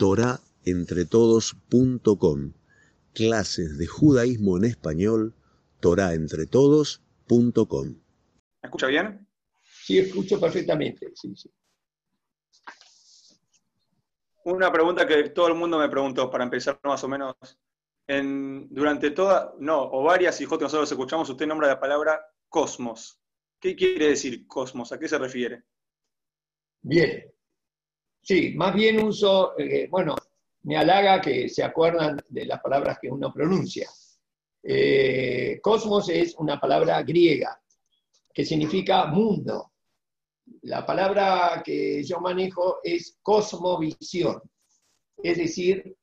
torahentretodos.com. Clases de judaísmo en español, torahentretodos.com. ¿Me escucha bien? Sí, escucho perfectamente. Sí, sí. Una pregunta que todo el mundo me preguntó, para empezar más o menos. durante toda, no, o varias y nosotros escuchamos, usted nombra la palabra cosmos. ¿Qué quiere decir cosmos? ¿A qué se refiere? Bien. Sí, más bien uso, eh, bueno, me halaga que se acuerdan de las palabras que uno pronuncia. Eh, cosmos es una palabra griega que significa mundo. La palabra que yo manejo es cosmovisión, es decir,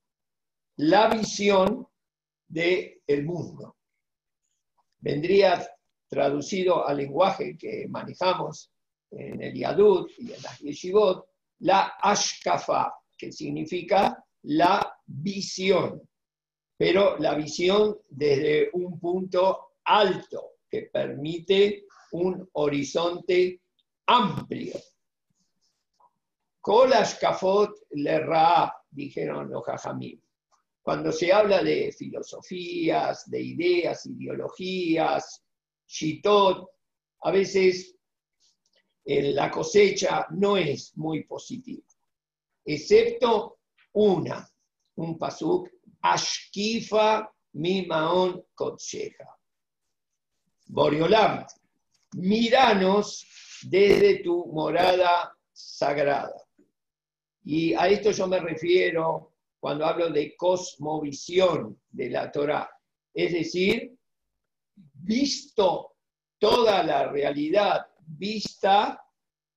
la visión del mundo. Vendría traducido al lenguaje que manejamos en el Yadut y en las Yeshivot, la Ashkafa, que significa la visión, pero la visión desde un punto alto que permite un horizonte amplio. Kol Ashkafot le ra, dijeron los Jajamim. Cuando se habla de filosofías, de ideas, ideologías, shitot, a veces la cosecha no es muy positiva, excepto una, un pasuk, Ashkifa mi maon kotseja. Boriolam, míranos desde tu morada sagrada. Y a esto yo me refiero cuando hablo de cosmovisión de la Torah. Es decir, visto toda la realidad vista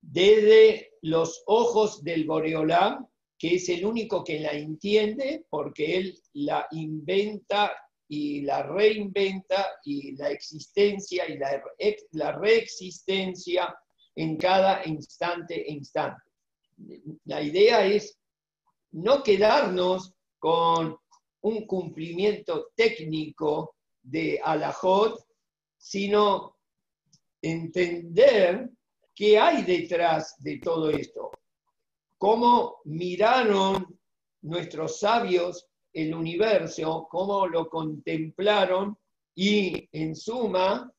desde los ojos del Boreolam, que es el único que la entiende porque él la inventa y la reinventa y la existencia y la, la reexistencia en cada instante e instante. La idea es no quedarnos con un cumplimiento técnico de alajot, sino entender qué hay detrás de todo esto. Cómo miraron nuestros sabios el universo, cómo lo contemplaron y, en suma,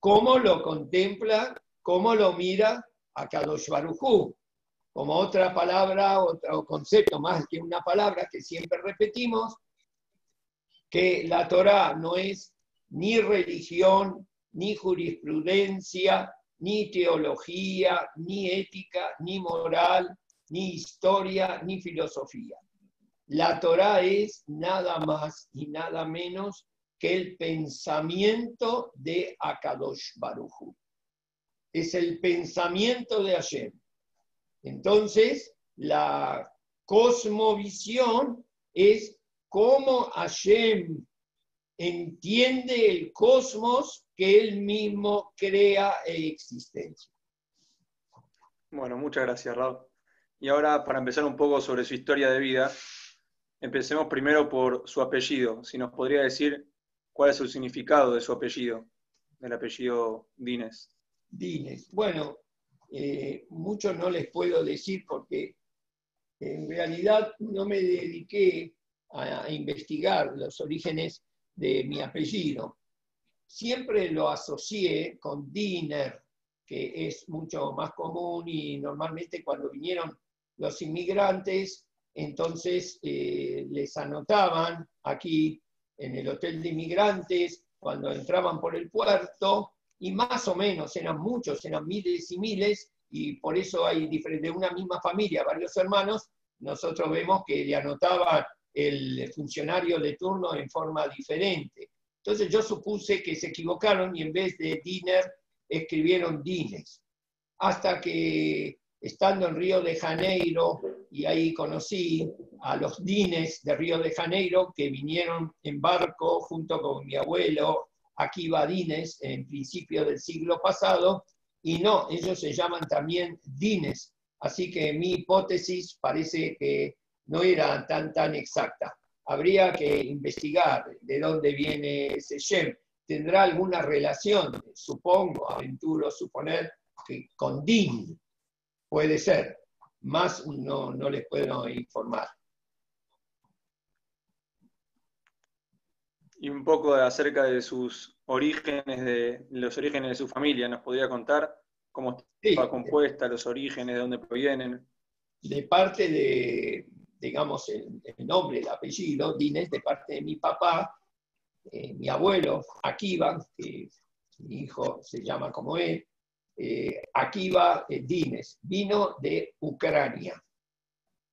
cómo lo contempla, cómo lo mira a Kadosh Barujú. Como otra palabra, otro concepto más que una palabra que siempre repetimos, que la Torah no es ni religión, ni jurisprudencia, ni teología, ni ética, ni moral, ni historia, ni filosofía. La Torah es nada más y nada menos que el pensamiento de Akadosh Baruchu. Es el pensamiento de Hashem. Entonces, la cosmovisión es cómo Hashem entiende el cosmos que él mismo crea en existencia. Bueno, muchas gracias, Raúl. Y ahora, para empezar un poco sobre su historia de vida, empecemos primero por su apellido. Si nos podría decir cuál es el significado de su apellido, del apellido Dines. Dines. Bueno, eh, mucho no les puedo decir porque en realidad no me dediqué a investigar los orígenes de mi apellido. Siempre lo asocié con Diner, que es mucho más común y normalmente cuando vinieron los inmigrantes, entonces eh, les anotaban aquí en el hotel de inmigrantes, cuando entraban por el puerto, y más o menos eran muchos, eran miles y miles, y por eso hay de una misma familia, varios hermanos, nosotros vemos que le anotaban el funcionario de turno en forma diferente. Entonces yo supuse que se equivocaron y en vez de Diner escribieron Dines. Hasta que estando en Río de Janeiro, y ahí conocí a los Dines de Río de Janeiro que vinieron en barco junto con mi abuelo Akiva Dines en principio del siglo pasado, y no, ellos se llaman también Dines. Así que mi hipótesis parece que no era tan, tan exacta habría que investigar de dónde viene ese Shem. Tendrá alguna relación, supongo, aventuro suponer, que con Din puede ser, más no, no les puedo informar. Y un poco acerca de sus orígenes, de los orígenes de su familia, ¿nos podría contar cómo está compuesta, los orígenes, de dónde provienen? De parte de digamos, el, nombre, el apellido, Dines, de parte de mi papá, eh, mi abuelo, Akiva, que mi hijo se llama como él, eh, Akiva eh, Dines, vino de Ucrania.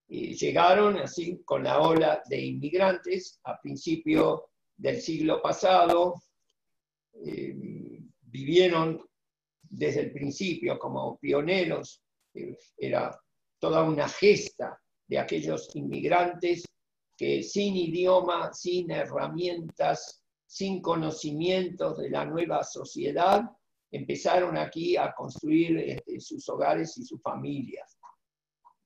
llegaron así con la ola de inmigrantes a principio del siglo pasado, vivieron desde el principio como pioneros, era toda una gesta de aquellos inmigrantes que sin idioma, sin herramientas, sin conocimientos de la nueva sociedad, empezaron aquí a construir este, sus hogares y sus familias.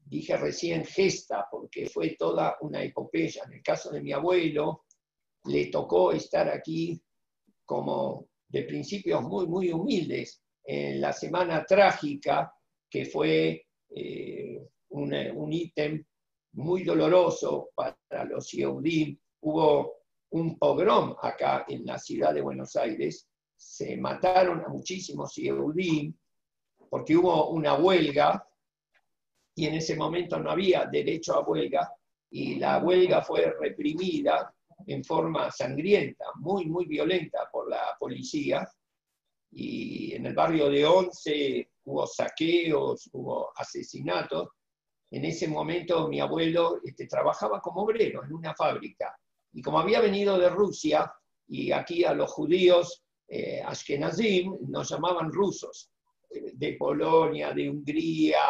Dije recién gesta porque fue toda una epopeya. En el caso de mi abuelo, le tocó estar aquí como de principios muy, muy humildes en la semana trágica que fue eh, un, ítem muy doloroso para los Yehudim. Hubo un pogrom acá en la ciudad de Buenos Aires, se mataron a muchísimos Yehudim porque hubo una huelga y en ese momento no había derecho a huelga y la huelga fue reprimida en forma sangrienta, muy, muy violenta por la policía. Y en el barrio de Once hubo saqueos, hubo asesinatos. En ese momento mi abuelo este, trabajaba como obrero en una fábrica. Y como había venido de Rusia, y aquí a los judíos eh, ashkenazim nos llamaban rusos, de Polonia, de Hungría,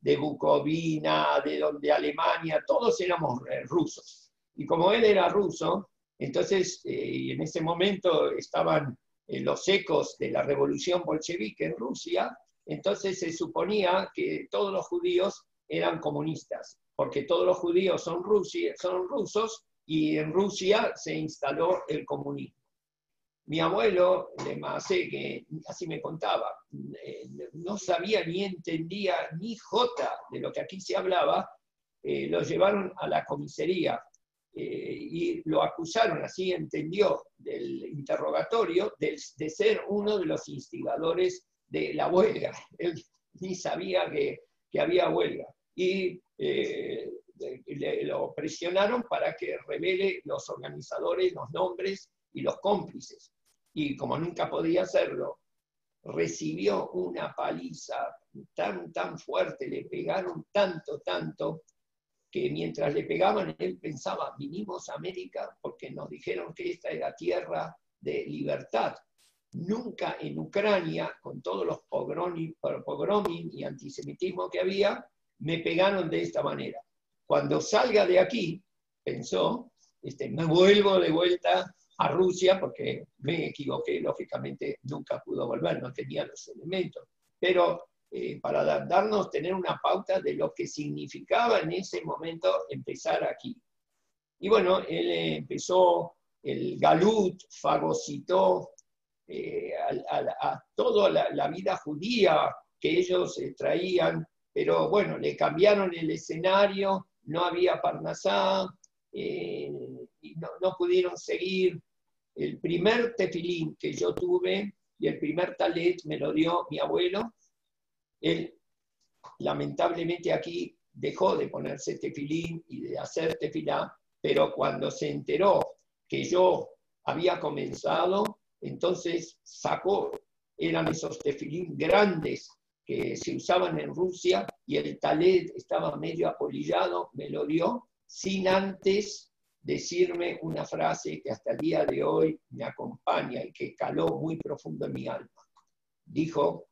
de Bucovina, de, de Alemania, todos éramos eh, rusos. Y como él era ruso, entonces eh, en ese momento estaban eh, los ecos de la revolución bolchevique en Rusia, entonces se suponía que todos los judíos eran comunistas, porque todos los judíos son, son rusos y en Rusia se instaló el comunismo. Mi abuelo, de que así me contaba, eh, no sabía ni entendía ni jota de lo que aquí se hablaba, lo llevaron a la comisaría eh, y lo acusaron, así entendió del interrogatorio, de, ser uno de los instigadores de la huelga. Él ni sabía que, había huelga. Y eh, lo presionaron para que revele los organizadores, los nombres y los cómplices. Y como nunca podía hacerlo, recibió una paliza tan, tan fuerte, le pegaron tanto, tanto, que mientras le pegaban, él pensaba, vinimos a América porque nos dijeron que esta era tierra de libertad. Nunca en Ucrania, con todos los pogroming y antisemitismo que había, me pegaron de esta manera. Cuando salga de aquí, pensó, este, me vuelvo de vuelta a Rusia porque me equivoqué, lógicamente nunca pudo volver, no tenía los elementos. Pero eh, para darnos, tener una pauta de lo que significaba en ese momento empezar aquí. Y bueno, él empezó el galut, fagocitó eh, a, toda la, vida judía que ellos eh, traían, pero bueno, le cambiaron el escenario, no había Parnasá, y no, no, pudieron seguir. El primer tefilín que yo tuve y el primer talet me lo dio mi abuelo, él, lamentablemente aquí, dejó de ponerse tefilín y de hacer tefilá, pero cuando se enteró que yo había comenzado, entonces sacó, eran esos tefilín grandes que se usaban en Rusia y el talet estaba medio apolillado, me lo dio, sin antes decirme una frase que hasta el día de hoy me acompaña y que caló muy profundo en mi alma. Dijo,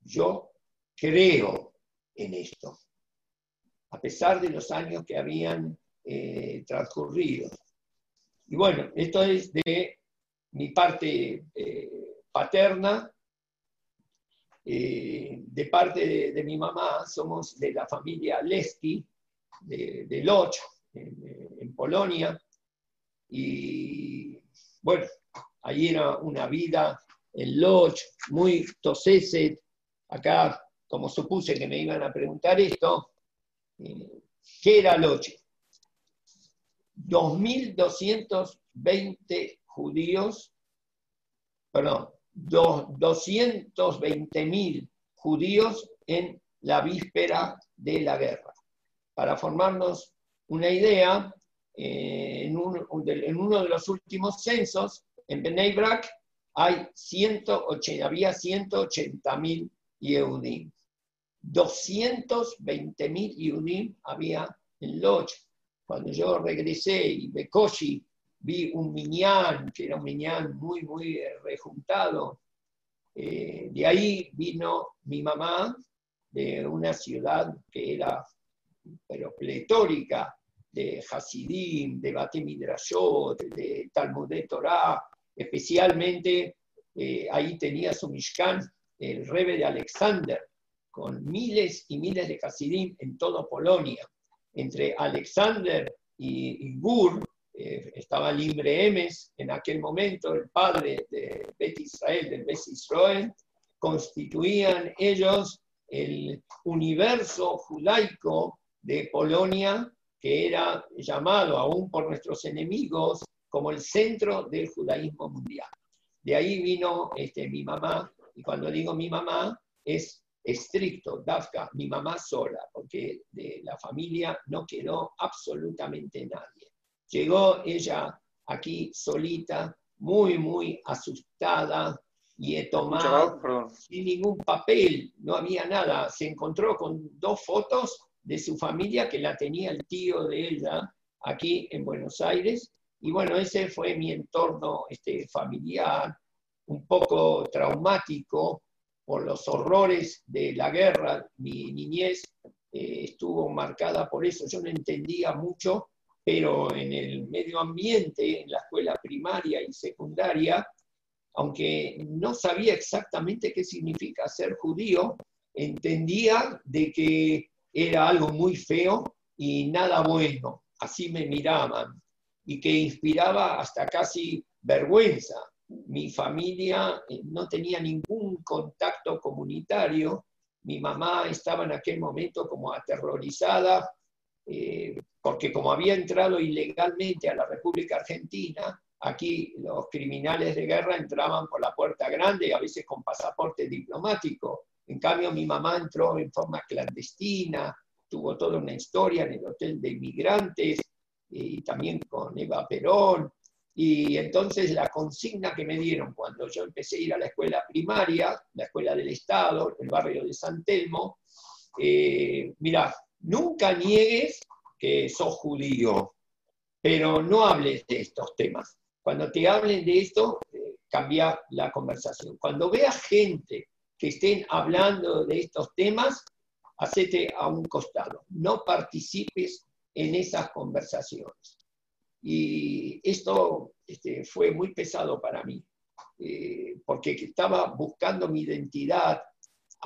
yo creo en esto, a pesar de los años que habían eh, transcurrido. Y bueno, esto es de mi parte eh, paterna. Eh, de parte de, mi mamá, somos de la familia Leski, de, de Loch, en, Polonia. Y bueno, ahí era una vida en Loch, muy toseset, acá, como supuse que me iban a preguntar esto, eh, ¿qué era Loche? 2.220 judíos, perdón, 220.000 judíos en la víspera de la guerra. Para formarnos una idea, eh, en, uno de los últimos censos, en Bnei Brak, hay 180, había 180.000 Yehudim. 220.000 Yehudim había en Lodz. Cuando yo regresé y Bekoshi vi un miñán, que era un miñán muy, muy rejuntado. Eh, de ahí vino mi mamá de una ciudad que era pero pletórica, de Hasidim, de Bate Midrashot, de Talmud de Torah, especialmente eh, ahí tenía su Mishkan el Rebe de Alexander, con miles y miles de Hasidim en toda Polonia. Entre Alexander y, Gur eh, estaba Libre Emes, en aquel momento el padre de Bet Israel, del Bet Israel, constituían ellos el universo judaico de Polonia, que era llamado aún por nuestros enemigos como el centro del judaísmo mundial. De ahí vino este, mi mamá, y cuando digo mi mamá, es estricto, Dafka, mi mamá sola, porque de la familia no quedó absolutamente nadie. Llegó ella aquí solita, muy, muy asustada, y he tomado sin ningún papel, no había nada. Se encontró con dos fotos de su familia que la tenía el tío de ella aquí en Buenos Aires. Y bueno, ese fue mi entorno este, familiar, un poco traumático por los horrores de la guerra. Mi niñez eh, estuvo marcada por eso. Yo no entendía mucho, pero en el medio ambiente, en la escuela primaria y secundaria, aunque no sabía exactamente qué significa ser judío, entendía de que era algo muy feo y nada bueno. Así me miraban y que inspiraba hasta casi vergüenza. Mi familia eh, no tenía ningún contacto comunitario. Mi mamá estaba en aquel momento como aterrorizada eh, porque como había entrado ilegalmente a la República Argentina, Aquí los criminales de guerra entraban por la puerta grande, a veces con pasaporte diplomático. En cambio, mi mamá entró en forma clandestina, tuvo toda una historia en el Hotel de Inmigrantes y también con Eva Perón. Y entonces la consigna que me dieron cuando yo empecé a ir a la escuela primaria, la escuela del Estado, el barrio de San Telmo, eh, mira, nunca niegues que sos judío, pero no hables de estos temas. Cuando te hablen de esto, eh, cambia la conversación. Cuando veas gente que estén hablando de estos temas, hacete a un costado. No participes en esas conversaciones. Y esto este, fue muy pesado para mí, eh, porque estaba buscando mi identidad.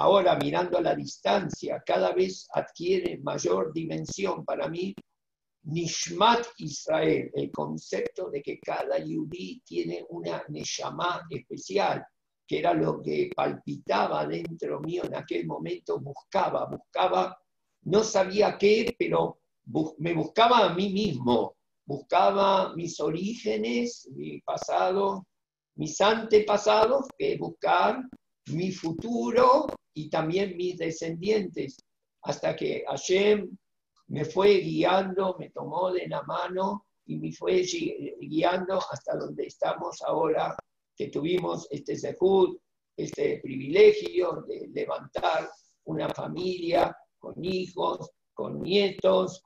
Ahora, mirando a la distancia, cada vez adquiere mayor dimensión para mí. Nishmat Israel, el concepto de que cada yudí tiene una Neshama especial, que era lo que palpitaba dentro mío en aquel momento, buscaba, buscaba, no sabía qué, pero me buscaba a mí mismo, buscaba mis orígenes, mi pasado, mis antepasados, que es buscar mi futuro y también mis descendientes, hasta que Hashem me fue guiando, me tomó de la mano y me fue guiando hasta donde estamos ahora, que tuvimos este sehud, este privilegio de levantar una familia con hijos, con nietos,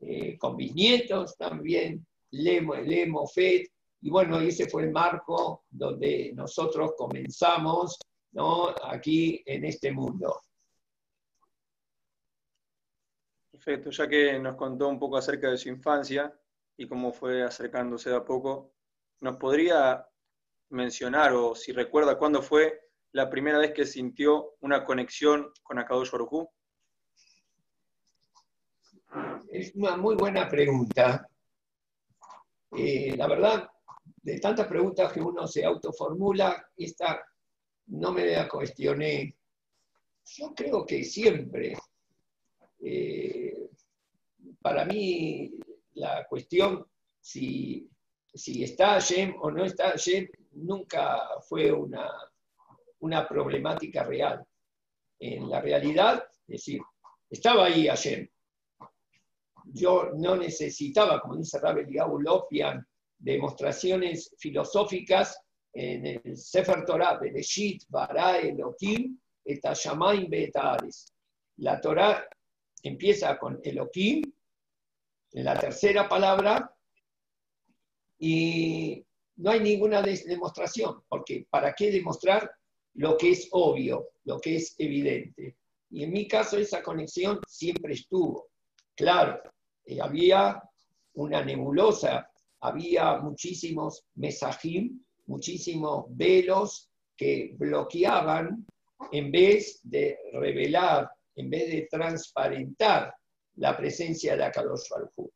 eh, con bisnietos también, Lemo, Lemo, Fed, y bueno, ese fue el marco donde nosotros comenzamos ¿no? aquí en este mundo. Perfecto, ya que nos contó un poco acerca de su infancia y cómo fue acercándose de a poco, ¿nos podría mencionar o si recuerda cuándo fue la primera vez que sintió una conexión con Akadosh Baruj Es una muy buena pregunta. Eh, la verdad, de tantas preguntas que uno se autoformula, esta no me la cuestioné. Yo creo que siempre eh, para mí la cuestión si, si está Hashem o no está Hashem, nunca fue una, una problemática real. En la realidad, es decir, estaba ahí Hashem. Yo no necesitaba, como dice Rabel Lopian, demostraciones filosóficas en el Sefer Torah, Bereshit, Bara, Elohim, Etashamaim, Betaares. La Torah empieza con Elohim, en la tercera palabra, y no hay ninguna demostración, porque ¿para qué demostrar lo que es obvio, lo que es evidente? Y en mi caso esa conexión siempre estuvo. Claro, eh, había una nebulosa, había muchísimos mesajim, muchísimos velos que bloqueaban en vez de revelar, en vez de transparentar la presencia de Akadosh Baruj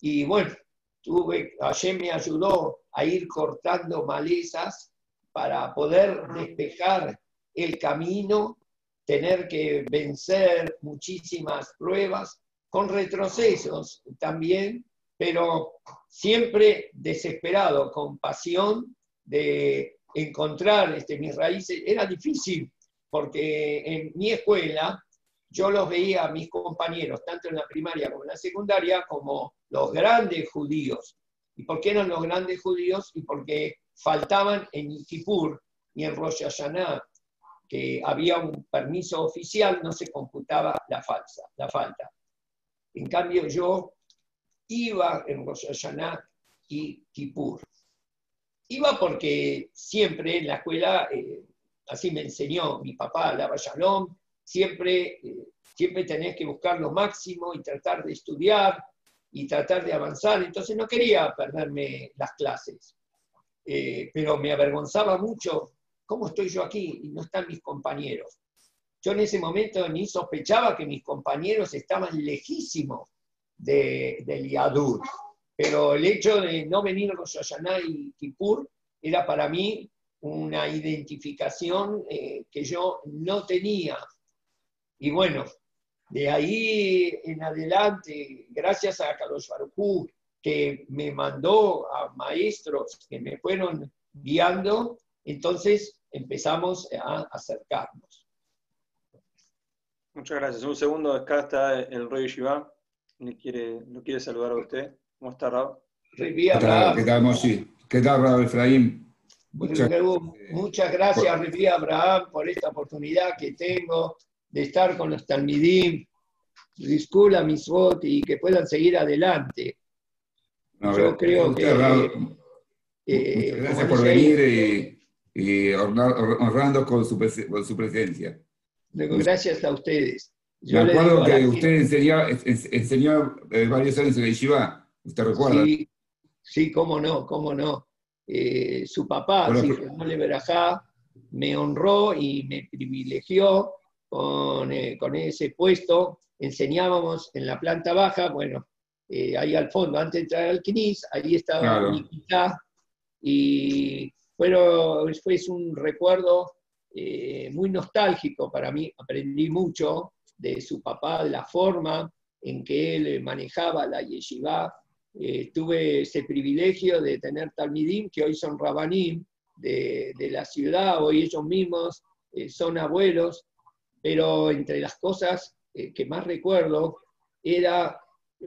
Y bueno, tuve, ayer me ayudó a ir cortando malezas para poder despejar el camino, tener que vencer muchísimas pruebas, con retrocesos también, pero siempre desesperado, con pasión de encontrar este, mis raíces. Era difícil porque en mi escuela yo los veía a mis compañeros, tanto en la primaria como en la secundaria, como los grandes judíos. ¿Y por qué eran los grandes judíos? Y porque faltaban en Kippur y en Rosh Hashanah, que había un permiso oficial, no se computaba la, falsa, la falta. En cambio, yo iba en Rosh Hashanah y Kippur. Iba porque siempre en la escuela, eh, así me enseñó mi papá, la Shalom, siempre, eh, siempre tenés que buscar lo máximo y tratar de estudiar y tratar de avanzar. Entonces no quería perderme las clases, eh, pero me avergonzaba mucho cómo estoy yo aquí y no están mis compañeros. Yo en ese momento ni sospechaba que mis compañeros estaban lejísimos de, del Yadur, pero el hecho de no venir a Rosh Hashanah y Kippur era para mí una identificación eh, que yo no tenía. Y bueno, de ahí en adelante, gracias a Carlos Farujú, que me mandó a maestros que me fueron guiando, entonces empezamos a acercarnos. Muchas gracias. Un segundo, acá está el Rey Shiva. Le quiere, quiere saludar a usted. ¿Cómo está, Raúl? ¿Qué tal, ¿Qué tal, ¿Qué tal, Raúl Efraín? Muchas, muchas gracias, Rivi Abraham, por esta oportunidad que tengo de estar con los Talmidim, Rizkula, Misbot, y que puedan seguir adelante. Yo creo que... Eh, gracias por venir y, honrando con su, con su presencia. Gracias a ustedes. Yo Me acuerdo que usted enseñó, enseñó eh, varios años en la Yeshiva, ¿usted recuerda? Sí, sí cómo no, cómo no. Eh, su papá, bueno, me honró y me privilegió con, eh, con, ese puesto. Enseñábamos en la planta baja, bueno, ahí al fondo, antes de entrar al CNIS, ahí estaba mi y bueno, fue un recuerdo muy nostálgico para mí, aprendí mucho, de su papá, la forma en que él manejaba la yeshiva. Eh, tuve ese privilegio de tener talmidim, que hoy son rabanim de, la ciudad, hoy ellos mismos eh, son abuelos, pero entre las cosas eh, que más recuerdo era,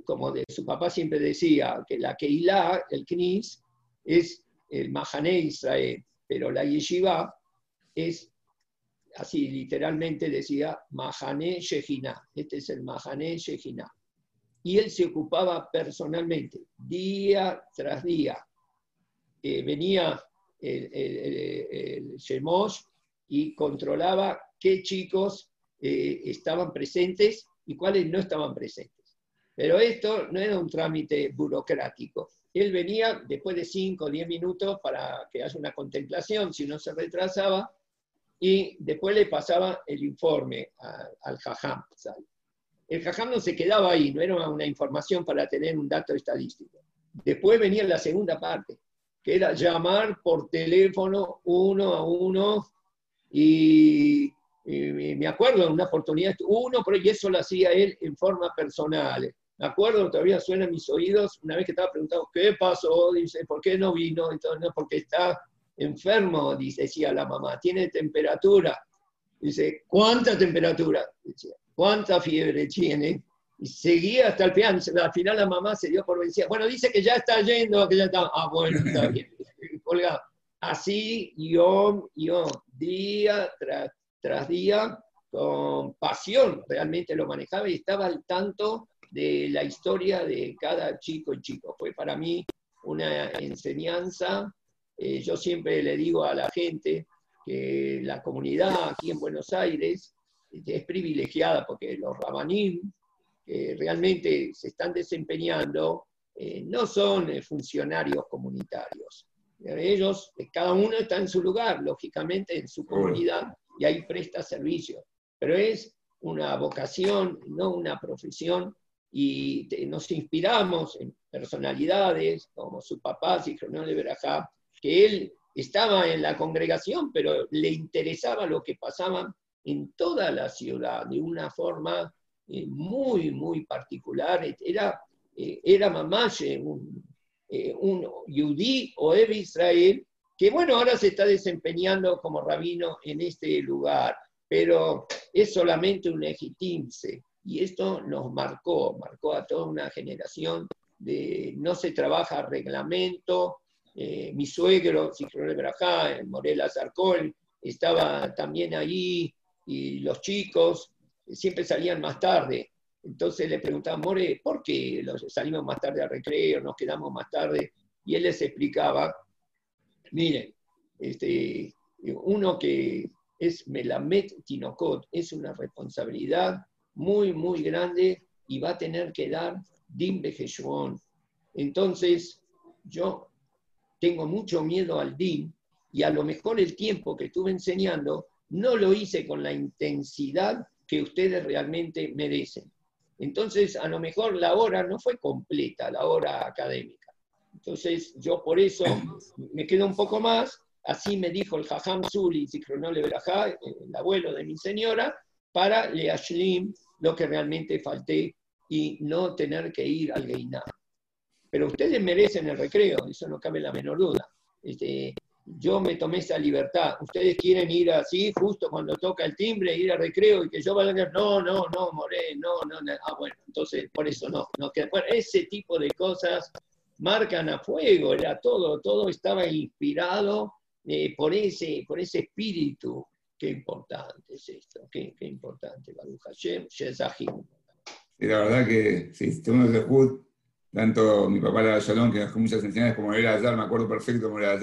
como de, su papá siempre decía, que la Keilah, el Knis, es el Mahané Israel, pero la yeshiva es así literalmente decía Mahané Shejina, este es el Mahané Shejina. Y él se ocupaba personalmente, día tras día. Eh, venía el, el, y controlaba qué chicos eh, estaban presentes y cuáles no estaban presentes. Pero esto no era un trámite burocrático. Él venía después de 5 o 10 minutos para que haya una contemplación, si no se retrasaba, y después le pasaba el informe al jajam. El jajam no se quedaba ahí, no era una información para tener un dato estadístico. Después venía la segunda parte, que era llamar por teléfono uno a uno y, me acuerdo en una oportunidad, uno, pero y eso lo hacía él en forma personal. Me acuerdo, todavía suena en mis oídos, una vez que estaba preguntando, ¿qué pasó? Dice, ¿por qué no vino? Entonces, no, porque está enfermo, decía la mamá, tiene temperatura. Dice, ¿cuánta temperatura? Decía, ¿cuánta fiebre tiene? Y seguía hasta el final. Al final la mamá se dio por vencida. Bueno, dice que ya está yendo, que ya está. Ah, bueno, está bien. Así yo, yo, día tras, tras día, con pasión, realmente lo manejaba y estaba al tanto de la historia de cada chico y chico. Fue para mí una enseñanza. Eh, yo siempre le digo a la gente que la comunidad aquí en Buenos Aires es privilegiada porque los rabanim que realmente se están desempeñando eh, no son eh, funcionarios comunitarios. Ellos, cada uno está en su lugar, lógicamente en su comunidad, y ahí presta servicio. Pero es una vocación, no una profesión, y nos inspiramos en personalidades como su papá, Sichronón de Berajá, que él estaba en la congregación, pero le interesaba lo que pasaba en toda la ciudad de una forma eh, muy, muy particular. Era, eh, era Mamaye, un, eh, un yudí o Ev Israel, que bueno, ahora se está desempeñando como rabino en este lugar, pero es solamente un egitimse. Y esto nos marcó, marcó a toda una generación de no se trabaja reglamento, eh, mi suegro, de Brajá, Morel Azarcón, estaba también ahí, y los chicos siempre salían más tarde. Entonces le preguntaban, More, ¿por qué salimos más tarde al recreo, nos quedamos más tarde? Y él les explicaba, miren, este, uno que es Melamed Tinokot, es una responsabilidad muy, muy grande y va a tener que dar Dim Bejeshuon. Entonces, yo tengo mucho miedo al DIN y a lo mejor el tiempo que estuve enseñando no lo hice con la intensidad que ustedes realmente merecen. Entonces, a lo mejor la hora no fue completa, la hora académica. Entonces, yo por eso me quedo un poco más. Así me dijo el Jajam Zuli, el abuelo de mi señora, para Leashlim lo que realmente falté y no tener que ir al Geiná. Pero ustedes merecen el recreo, eso no cabe la menor duda. Este, yo me tomé esa libertad. Ustedes quieren ir así, justo cuando toca el timbre, ir al recreo y que yo vaya a no, no, no, Moré, no, no, no. Ah, bueno, entonces por eso no. no bueno, ese tipo de cosas marcan a fuego, era todo, todo estaba inspirado eh, por, ese, por ese espíritu. Qué importante es esto, qué, qué importante, Baruch Hashem, Shezahim. la verdad que sí, tenemos de tanto mi papá era Shalom, que dejó muchas enseñanzas, como era Ayar, me acuerdo perfecto como era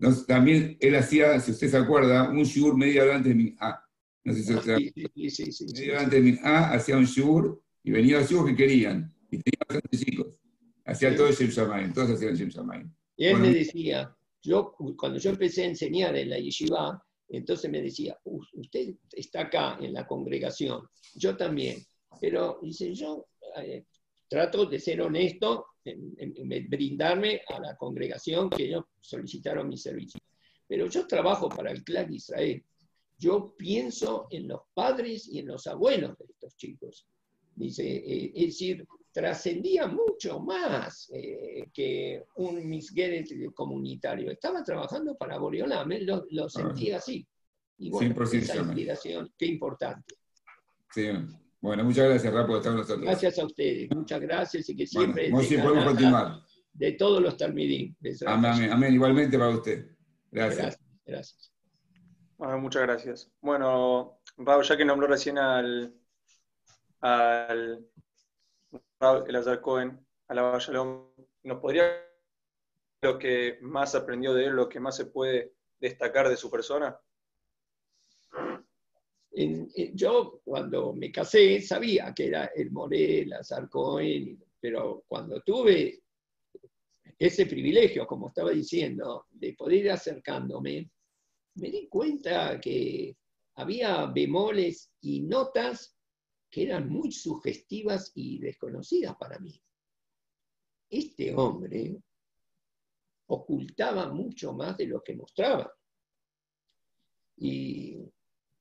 Ayar. también él hacía, si usted se acuerda, un shiur media hora antes de mi A. No sé si usted sí, sí, sí, Media hora antes de mi A hacía un shiur y venía los hijos que querían. Y tenía bastantes chicos. Hacía todo el Shem Shamaim, todos hacían Shem Shamaim. Y él me decía, yo, cuando yo empecé a enseñar en la yeshiva, entonces me decía, usted está acá en la congregación, yo también, pero dice, yo eh, trato de ser honesto en, brindarme a la congregación que ellos solicitaron mi servicio. Pero yo trabajo para el clan de Israel. Yo pienso en los padres y en los abuelos de estos chicos. Dice, eh, es decir, trascendía mucho más eh, que un misgueret comunitario. Estaba trabajando para Boreolam, lo, lo sentía así. Y bueno, esa inspiración, qué importante. Sí, bueno, muchas gracias, Rafa, por estar con nosotros. Gracias a ustedes, muchas gracias y que siempre. Bueno, podemos continuar. De todos los talmidín. Amén, amén, igualmente para usted. Gracias. Gracias. Bueno, muchas gracias. Bueno, Raúl, ya que nombró recién al, al el Azar Cohen, a la Shalom, ¿nos podría lo que más aprendió de él, lo que más se puede destacar de su persona? Yo cuando me casé sabía que era el Morel, Cohen, pero cuando tuve ese privilegio, como estaba diciendo, de poder ir acercándome, me di cuenta que había bemoles y notas que eran muy sugestivas y desconocidas para mí. Este hombre ocultaba mucho más de lo que mostraba. Y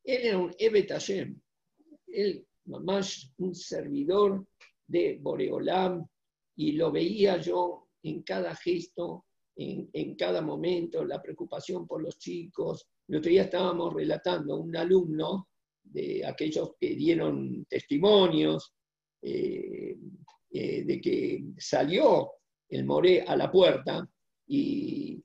él era un Evet él, mamás, un servidor de Boreolam y lo veía yo en cada gesto, en, cada momento, la preocupación por los chicos. El otro día estábamos relatando un alumno de aquellos que dieron testimonios eh, eh, de que salió el Moré a la puerta y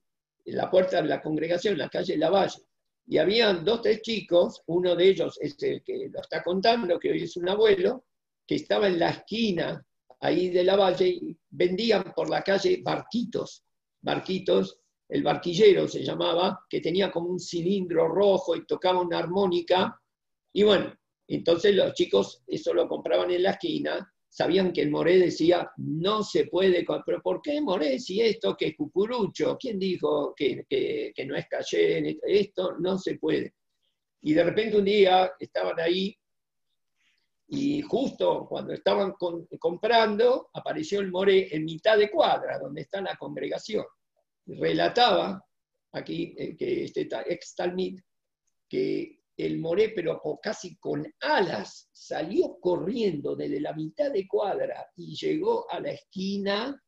la puerta de la congregación, la calle Lavalle, y habían dos, tres chicos, uno de ellos es el que lo está contando, que hoy es un abuelo, que estaba en la esquina ahí de la valle y vendían por la calle barquitos, barquitos, el barquillero se llamaba, que tenía como un cilindro rojo y tocaba una armónica, y bueno, entonces los chicos eso lo compraban en la esquina, sabían que el Moré decía, no se puede, pero ¿por qué Moré si esto que es cucurucho? ¿Quién dijo que, que no es caché? Esto no se puede. Y de repente un día estaban ahí y justo cuando estaban comprando, apareció el Moré en mitad de cuadra, donde está la congregación. Relataba aquí eh, que este ex Talmid que el Moré, pero casi con alas, salió corriendo desde la mitad de cuadra y llegó a la esquina,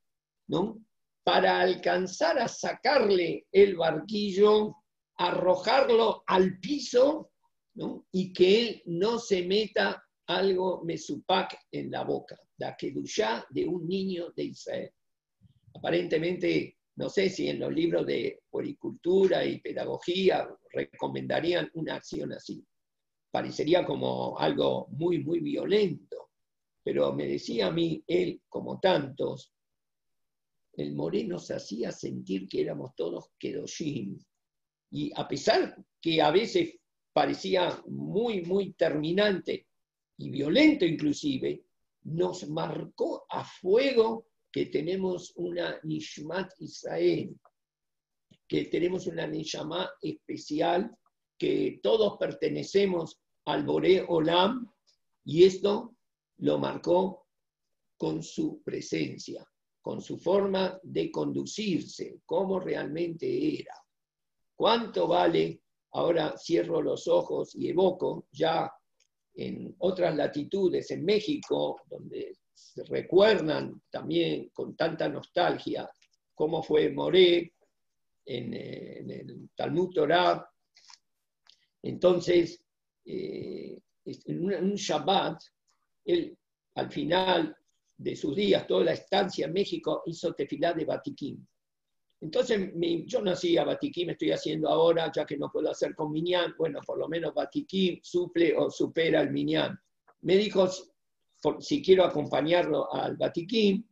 ¿no? Para alcanzar a sacarle el barquillo, arrojarlo al piso, ¿no? Y que él no se meta algo mesupac en la boca, la kedushá de un niño de Israel. Aparentemente, no sé si en los libros de poricultura y pedagogía recomendarían una acción así. Parecería como algo muy, muy violento. Pero me decía a mí, él, como tantos, el moreno se hacía sentir que éramos todos kedoshim. Y a pesar que a veces parecía muy, muy terminante y violento inclusive, nos marcó a fuego que tenemos una Nishmat Israel, que tenemos una Nishama especial, que todos pertenecemos al Boré Olam, y esto lo marcó con su presencia, con su forma de conducirse, cómo realmente era. ¿Cuánto vale? Ahora cierro los ojos y evoco ya en otras latitudes, en México, donde recuerdan también con tanta nostalgia cómo fue Moré en, eh, el Talmud Torah. Entonces, eh, en un, Shabbat, él al final de sus días, toda la estancia en México, hizo tefilá de Batiquín. Entonces, yo no hacía Batiquín, estoy haciendo ahora, ya que no puedo hacer con Minyan, bueno, por lo menos Batiquín suple o supera al Minyan. Me dijo si quiero acompañarlo al Batiquín,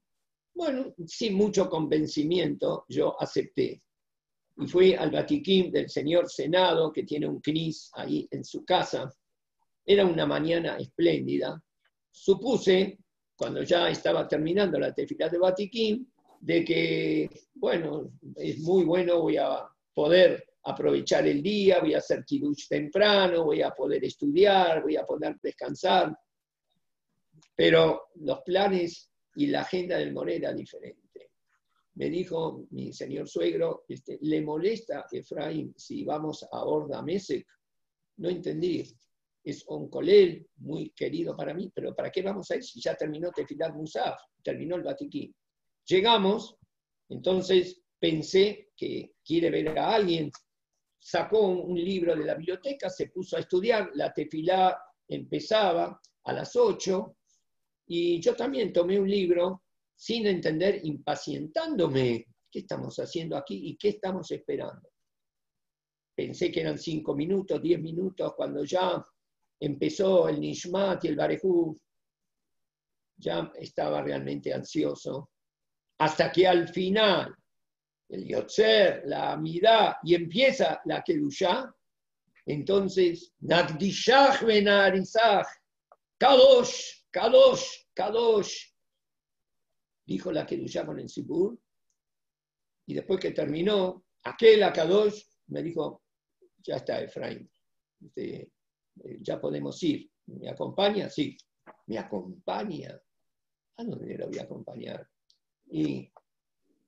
bueno, sin mucho convencimiento, yo acepté. Y fui al Batiquín del señor Senado, que tiene un CNIS ahí en su casa. Era una mañana espléndida. Supuse, cuando ya estaba terminando la tefilá de Batiquín, de que, bueno, es muy bueno, voy a poder aprovechar el día, voy a hacer kirush temprano, voy a poder estudiar, voy a poder descansar. Pero los planes y la agenda del More era diferente. Me dijo mi señor suegro, este, ¿le molesta, Efraín, si vamos a Orda Mesec? No entendí. Es un colel muy querido para mí, pero ¿para qué vamos a ir si ya terminó Tefilat Musaf, terminó el Batiquín? Llegamos, entonces pensé que quiere ver a alguien, sacó un libro de la biblioteca, se puso a estudiar, la tefilá empezaba a las 8 y yo también tomé un libro sin entender, impacientándome, ¿qué estamos haciendo aquí y qué estamos esperando? Pensé que eran cinco minutos, diez minutos, cuando ya empezó el Nishmat y el Barejú, ya estaba realmente ansioso hasta que al final el Yotzer, la Amidá, y empieza la Kedushá, entonces, Nagdishach benarizach, Kadosh, Kadosh, Kadosh, dijo la Kedushá con el Sibur, y después que terminó, aquel a Kadosh me dijo, ya está Efraín, este, eh, ya podemos ir. ¿Me acompaña? Sí. ¿Me acompaña? ¿A dónde le voy a acompañar? y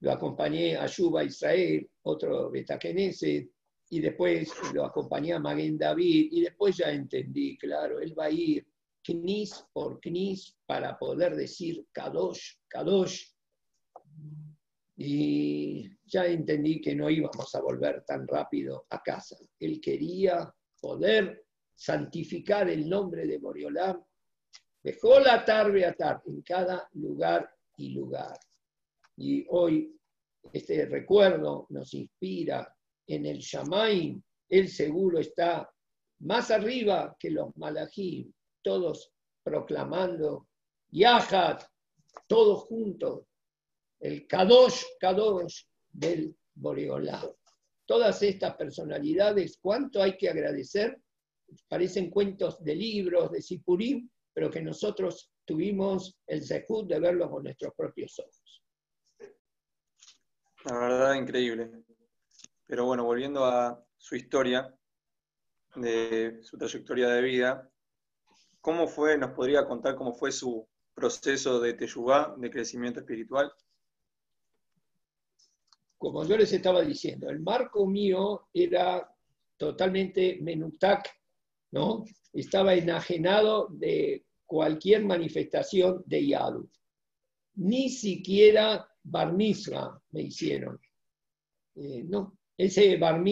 lo acompañé a Yuba Israel, otro betaquenese, y después lo acompañé a Maguen David, y después ya entendí, claro, él va a ir, knis por knis para poder decir kadosh, kadosh. Y ya entendí que no íbamos a volver tan rápido a casa. Él quería poder santificar el nombre de Boriolam. Dejó la tarde a tarde en cada lugar y lugar. Y hoy este recuerdo nos inspira en el Shamaim. Él seguro está más arriba que los malajim, todos proclamando Yahad, todos juntos, el Kadosh, Kadosh del Boreolá. Todas estas personalidades, ¿cuánto hay que agradecer? Parecen cuentos de libros, de Sipurim, pero que nosotros tuvimos el zehut de verlos con nuestros propios ojos. La verdad, increíble. Pero bueno, volviendo a su historia, de su trayectoria de vida, ¿cómo fue, nos podría contar cómo fue su proceso de teyubá, de crecimiento espiritual? Como yo les estaba diciendo, el marco mío era totalmente menutak, ¿no? Estaba enajenado de cualquier manifestación de Yadu. Ni siquiera bar me hicieron. Eh, no, ese bar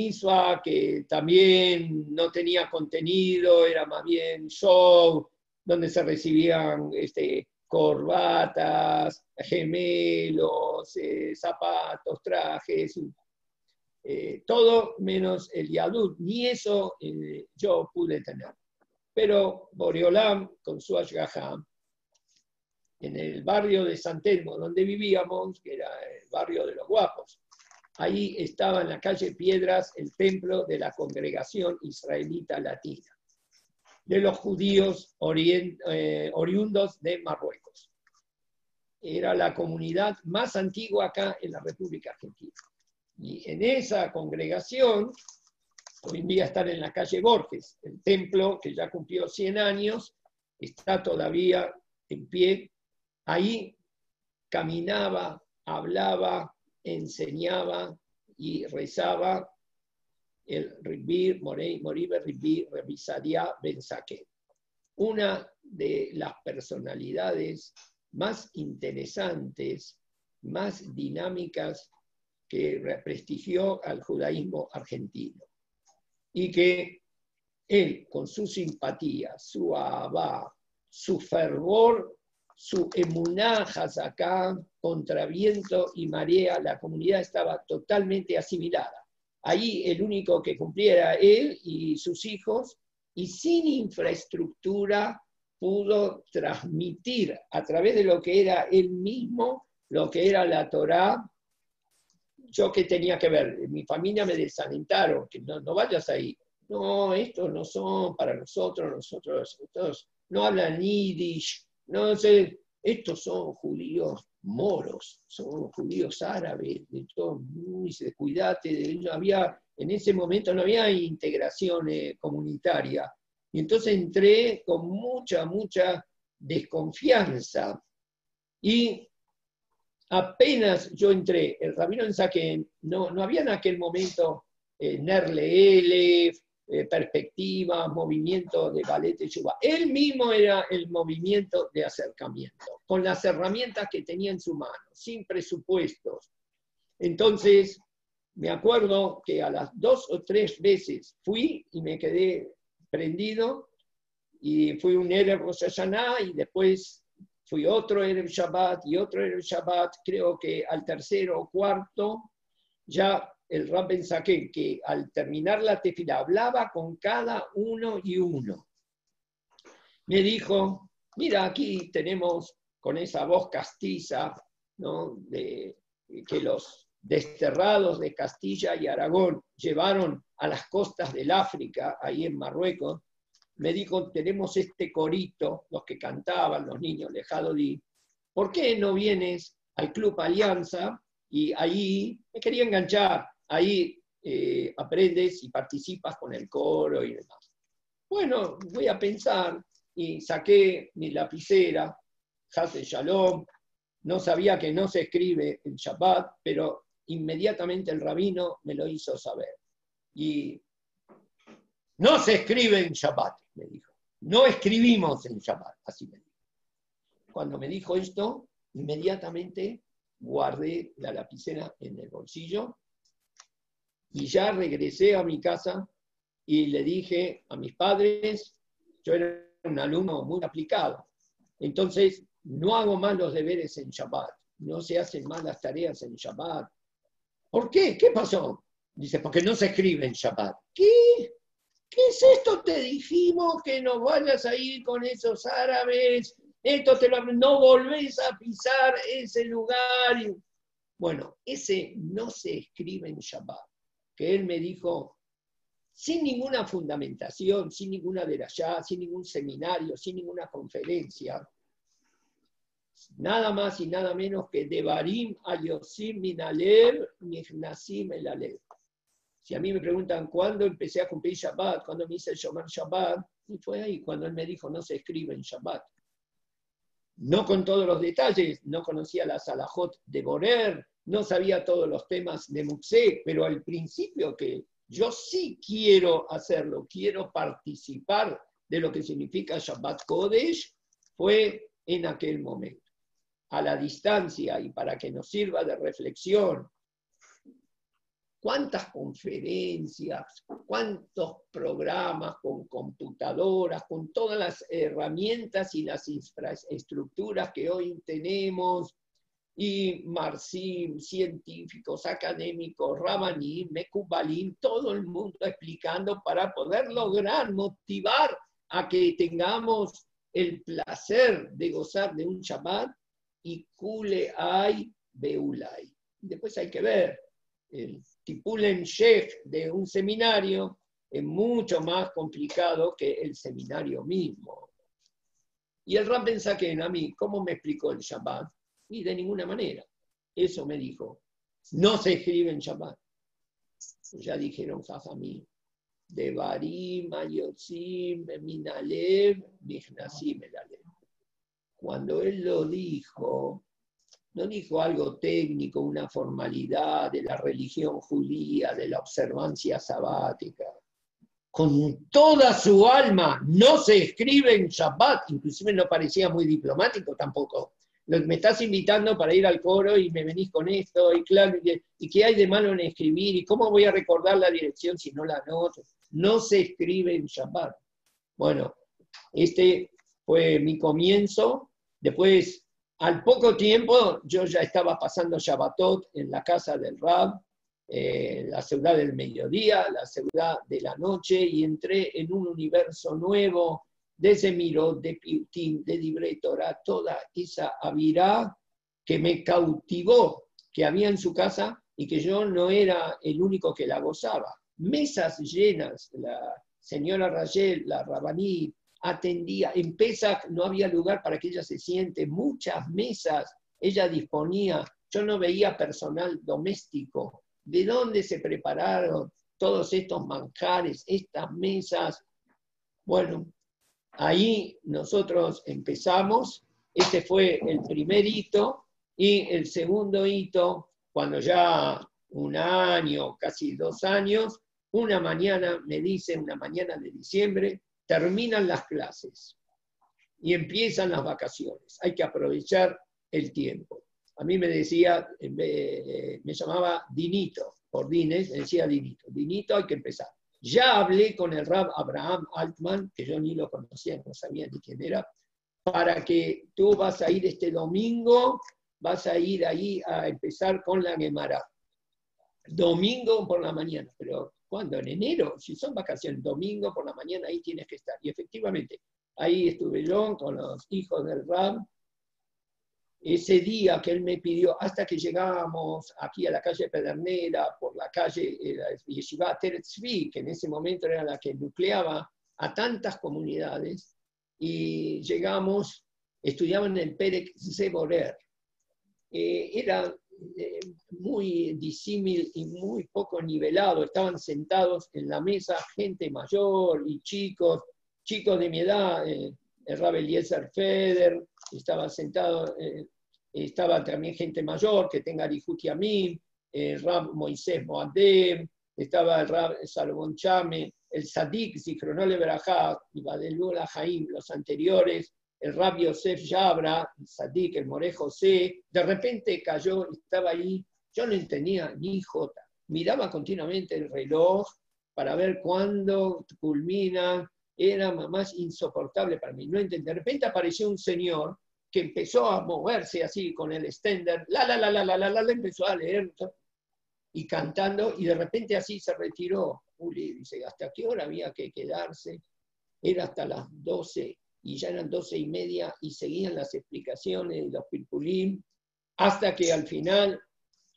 que también no tenía contenido, era más bien show, donde se recibían este, corbatas, gemelos, eh, zapatos, trajes, eh, todo menos el yadut. Ni eso yo pude tener. Pero Boreolam, con su ashgaham, en el barrio de San Telmo, donde vivíamos, que era el barrio de los guapos. Ahí estaba en la calle Piedras el templo de la congregación israelita latina, de los judíos eh, oriundos de Marruecos. Era la comunidad más antigua acá en la República Argentina. Y en esa congregación, hoy en día están en la calle Borges, el templo que ya cumplió 100 años, está todavía en pie Ahí caminaba, hablaba, enseñaba y rezaba el Ribir, Moribe Ribir Revisadia Ben Una de las personalidades más interesantes, más dinámicas que prestigió al judaísmo argentino. Y que él, con su simpatía, su abá, su fervor su emuná acá contra viento y marea, la comunidad estaba totalmente asimilada. Ahí el único que cumpliera él y sus hijos, y sin infraestructura pudo transmitir a través de lo que era él mismo, lo que era la Torá. Yo que tenía que ver, mi familia me desalentaron, que no, no vayas ahí. No, estos no son para nosotros, nosotros, nosotros no hablan yiddish, no sé, estos son judíos moros, son judíos árabes, de todo, cuidate, de, había, en ese momento no había integración eh, comunitaria. Y entonces entré con mucha, mucha desconfianza. Y apenas yo entré, el rabino en Saquén, no, no había en aquel momento eh, Nerle eh, perspectiva, movimiento de ballet Chuba. Él mismo era el movimiento de acercamiento, con las herramientas que tenía en su mano, sin presupuestos. Entonces, me acuerdo que a las dos o tres veces fui y me quedé prendido, y fui un Erev Rosh Hashanah, y después fui otro Erev Shabbat y otro Erev Shabbat, creo que al tercero o cuarto ya el Rabben Saquén, que al terminar la tefila hablaba con cada uno y uno. Me dijo, mira, aquí tenemos con esa voz castiza, ¿no? de, que los desterrados de Castilla y Aragón llevaron a las costas del África, ahí en Marruecos, me dijo, tenemos este corito, los que cantaban, los niños de Jadodí, ¿por qué no vienes al Club Alianza? Y ahí me quería enganchar, ahí eh, aprendes y participas con el coro y demás. Bueno, voy a pensar y saqué mi lapicera, Hase Shalom, no sabía que no se escribe en Shabbat, pero inmediatamente el rabino me lo hizo saber. Y no se escribe en Shabbat, me dijo. no escribimos en Shabbat, así me dijo. Cuando me dijo esto, inmediatamente guardé la lapicera en el bolsillo y ya regresé a mi casa y le dije a mis padres, yo era un alumno muy aplicado, entonces no hago más los deberes en Shabbat, no se hacen más las tareas en Shabbat. ¿Por qué? ¿Qué pasó? Dice, porque no se escribe en Shabbat. ¿Qué? ¿Qué es esto? Te dijimos que no vayas a ir con esos árabes, esto te lo, no volvés a pisar ese lugar. Bueno, ese no se escribe en Shabbat, que él me dijo, sin ninguna fundamentación, sin ninguna allá, sin ningún seminario, sin ninguna conferencia, nada más y nada menos que Devarim Ayosim Minalev Nihnasim El Si a mí me preguntan cuándo empecé a cumplir Shabbat, cuándo me hice el Shomer Shabbat, y fue ahí cuando él me dijo no se escribe en Shabbat. No con todos los detalles, no conocía la Salahot de Borer, no sabía todos los temas de Muxé, pero al principio que yo sí quiero hacerlo, quiero participar de lo que significa Shabbat Kodesh, fue en aquel momento. A la distancia y para que nos sirva de reflexión, cuántas conferencias, cuántos programas con computadoras, con todas las herramientas y las infraestructuras que hoy tenemos, y Marcim, científicos, académicos, Rabanim, Mekubalim, todo el mundo explicando para poder lograr motivar a que tengamos el placer de gozar de un Shabbat y Kule hay Beulay. Después hay que ver el Tipulen Sheikh de un seminario es mucho más complicado que el seminario mismo. Y el Ram que a mí, ¿cómo me explicó el Shabbat? Y de ninguna manera. Eso me dijo. No se escribe en Shabbat. Ya dijeron Jajamí. De Barim, Ayotzim, Minalev, Mihnasim, Cuando él lo dijo, no dijo algo técnico, una formalidad de la religión judía, de la observancia sabática. Con toda su alma, no se escribe en Shabbat, inclusive no parecía muy diplomático tampoco. Me estás invitando para ir al coro y me venís con esto, y claro, y qué hay de malo en escribir, y cómo voy a recordar la dirección si no la anoto. No se escribe en Shabbat. Bueno, este fue mi comienzo. Después al poco tiempo yo ya estaba pasando Shabbatot en la casa del Rab, eh, la ciudad del mediodía, la ciudad de la noche, y entré en un universo nuevo de Zemirot, de Piutim, de Libre toda esa avirá que me cautivó, que había en su casa y que yo no era el único que la gozaba. Mesas llenas, la señora Rayel, la Rabaní, atendía. En Pesach no había lugar para que ella se siente, muchas mesas ella disponía. Yo no veía personal doméstico. ¿De dónde se prepararon todos estos manjares, estas mesas? Bueno, ahí nosotros empezamos. Este fue el primer hito y el segundo hito, cuando ya un año, casi dos años, una mañana me dice, una mañana de diciembre, terminan las clases y empiezan las vacaciones. Hay que aprovechar el tiempo. A mí me decía, me, llamaba Dinito, por Dines, decía Dinito. Dinito hay que empezar. Ya hablé con el Rab Abraham Altman, que yo ni lo conocía, no sabía ni quién era, para que tú vas a ir este domingo, vas a ir ahí a empezar con la Gemara. Domingo por la mañana, pero ¿Cuándo? En enero, si son vacaciones, domingo por la mañana, ahí tienes que estar. Y efectivamente, ahí estuve yo con los hijos del Ram. Ese día que él me pidió, hasta que llegábamos aquí a la calle Pedernera, por la calle eh, Yeshiva Teretzvi, que en ese momento era la que nucleaba a tantas comunidades, y llegamos, estudiaban en el Pérez Zeborer. Eh, era eh, muy disímil y muy poco nivelado. Estaban sentados en la mesa gente mayor y chicos, chicos de mi edad, eh, el Rabel Feder, estaba sentado, eh, estaba también gente mayor que tenga Arihut el Rab Moisés Moadem, estaba el Rab Salomón Chame, el Sadik, Zichronole Berajá, y Badelula Jaim, los anteriores, el Rab Yosef Yabra, el Sadik, el More José, de repente cayó, estaba ahí, yo no entendía ni jota, miraba continuamente el reloj para ver cuándo culmina, era más insoportable para mí, no entendía. De repente apareció un señor que empezó a moverse así con el extender, la, la, la, la, la, la, la, empezó a leer y cantando, y de repente así se retiró. Uli dice, ¿hasta qué hora había que quedarse? Era hasta las 12, y ya eran doce y media, y seguían las explicaciones de los pilpulim, hasta que al final,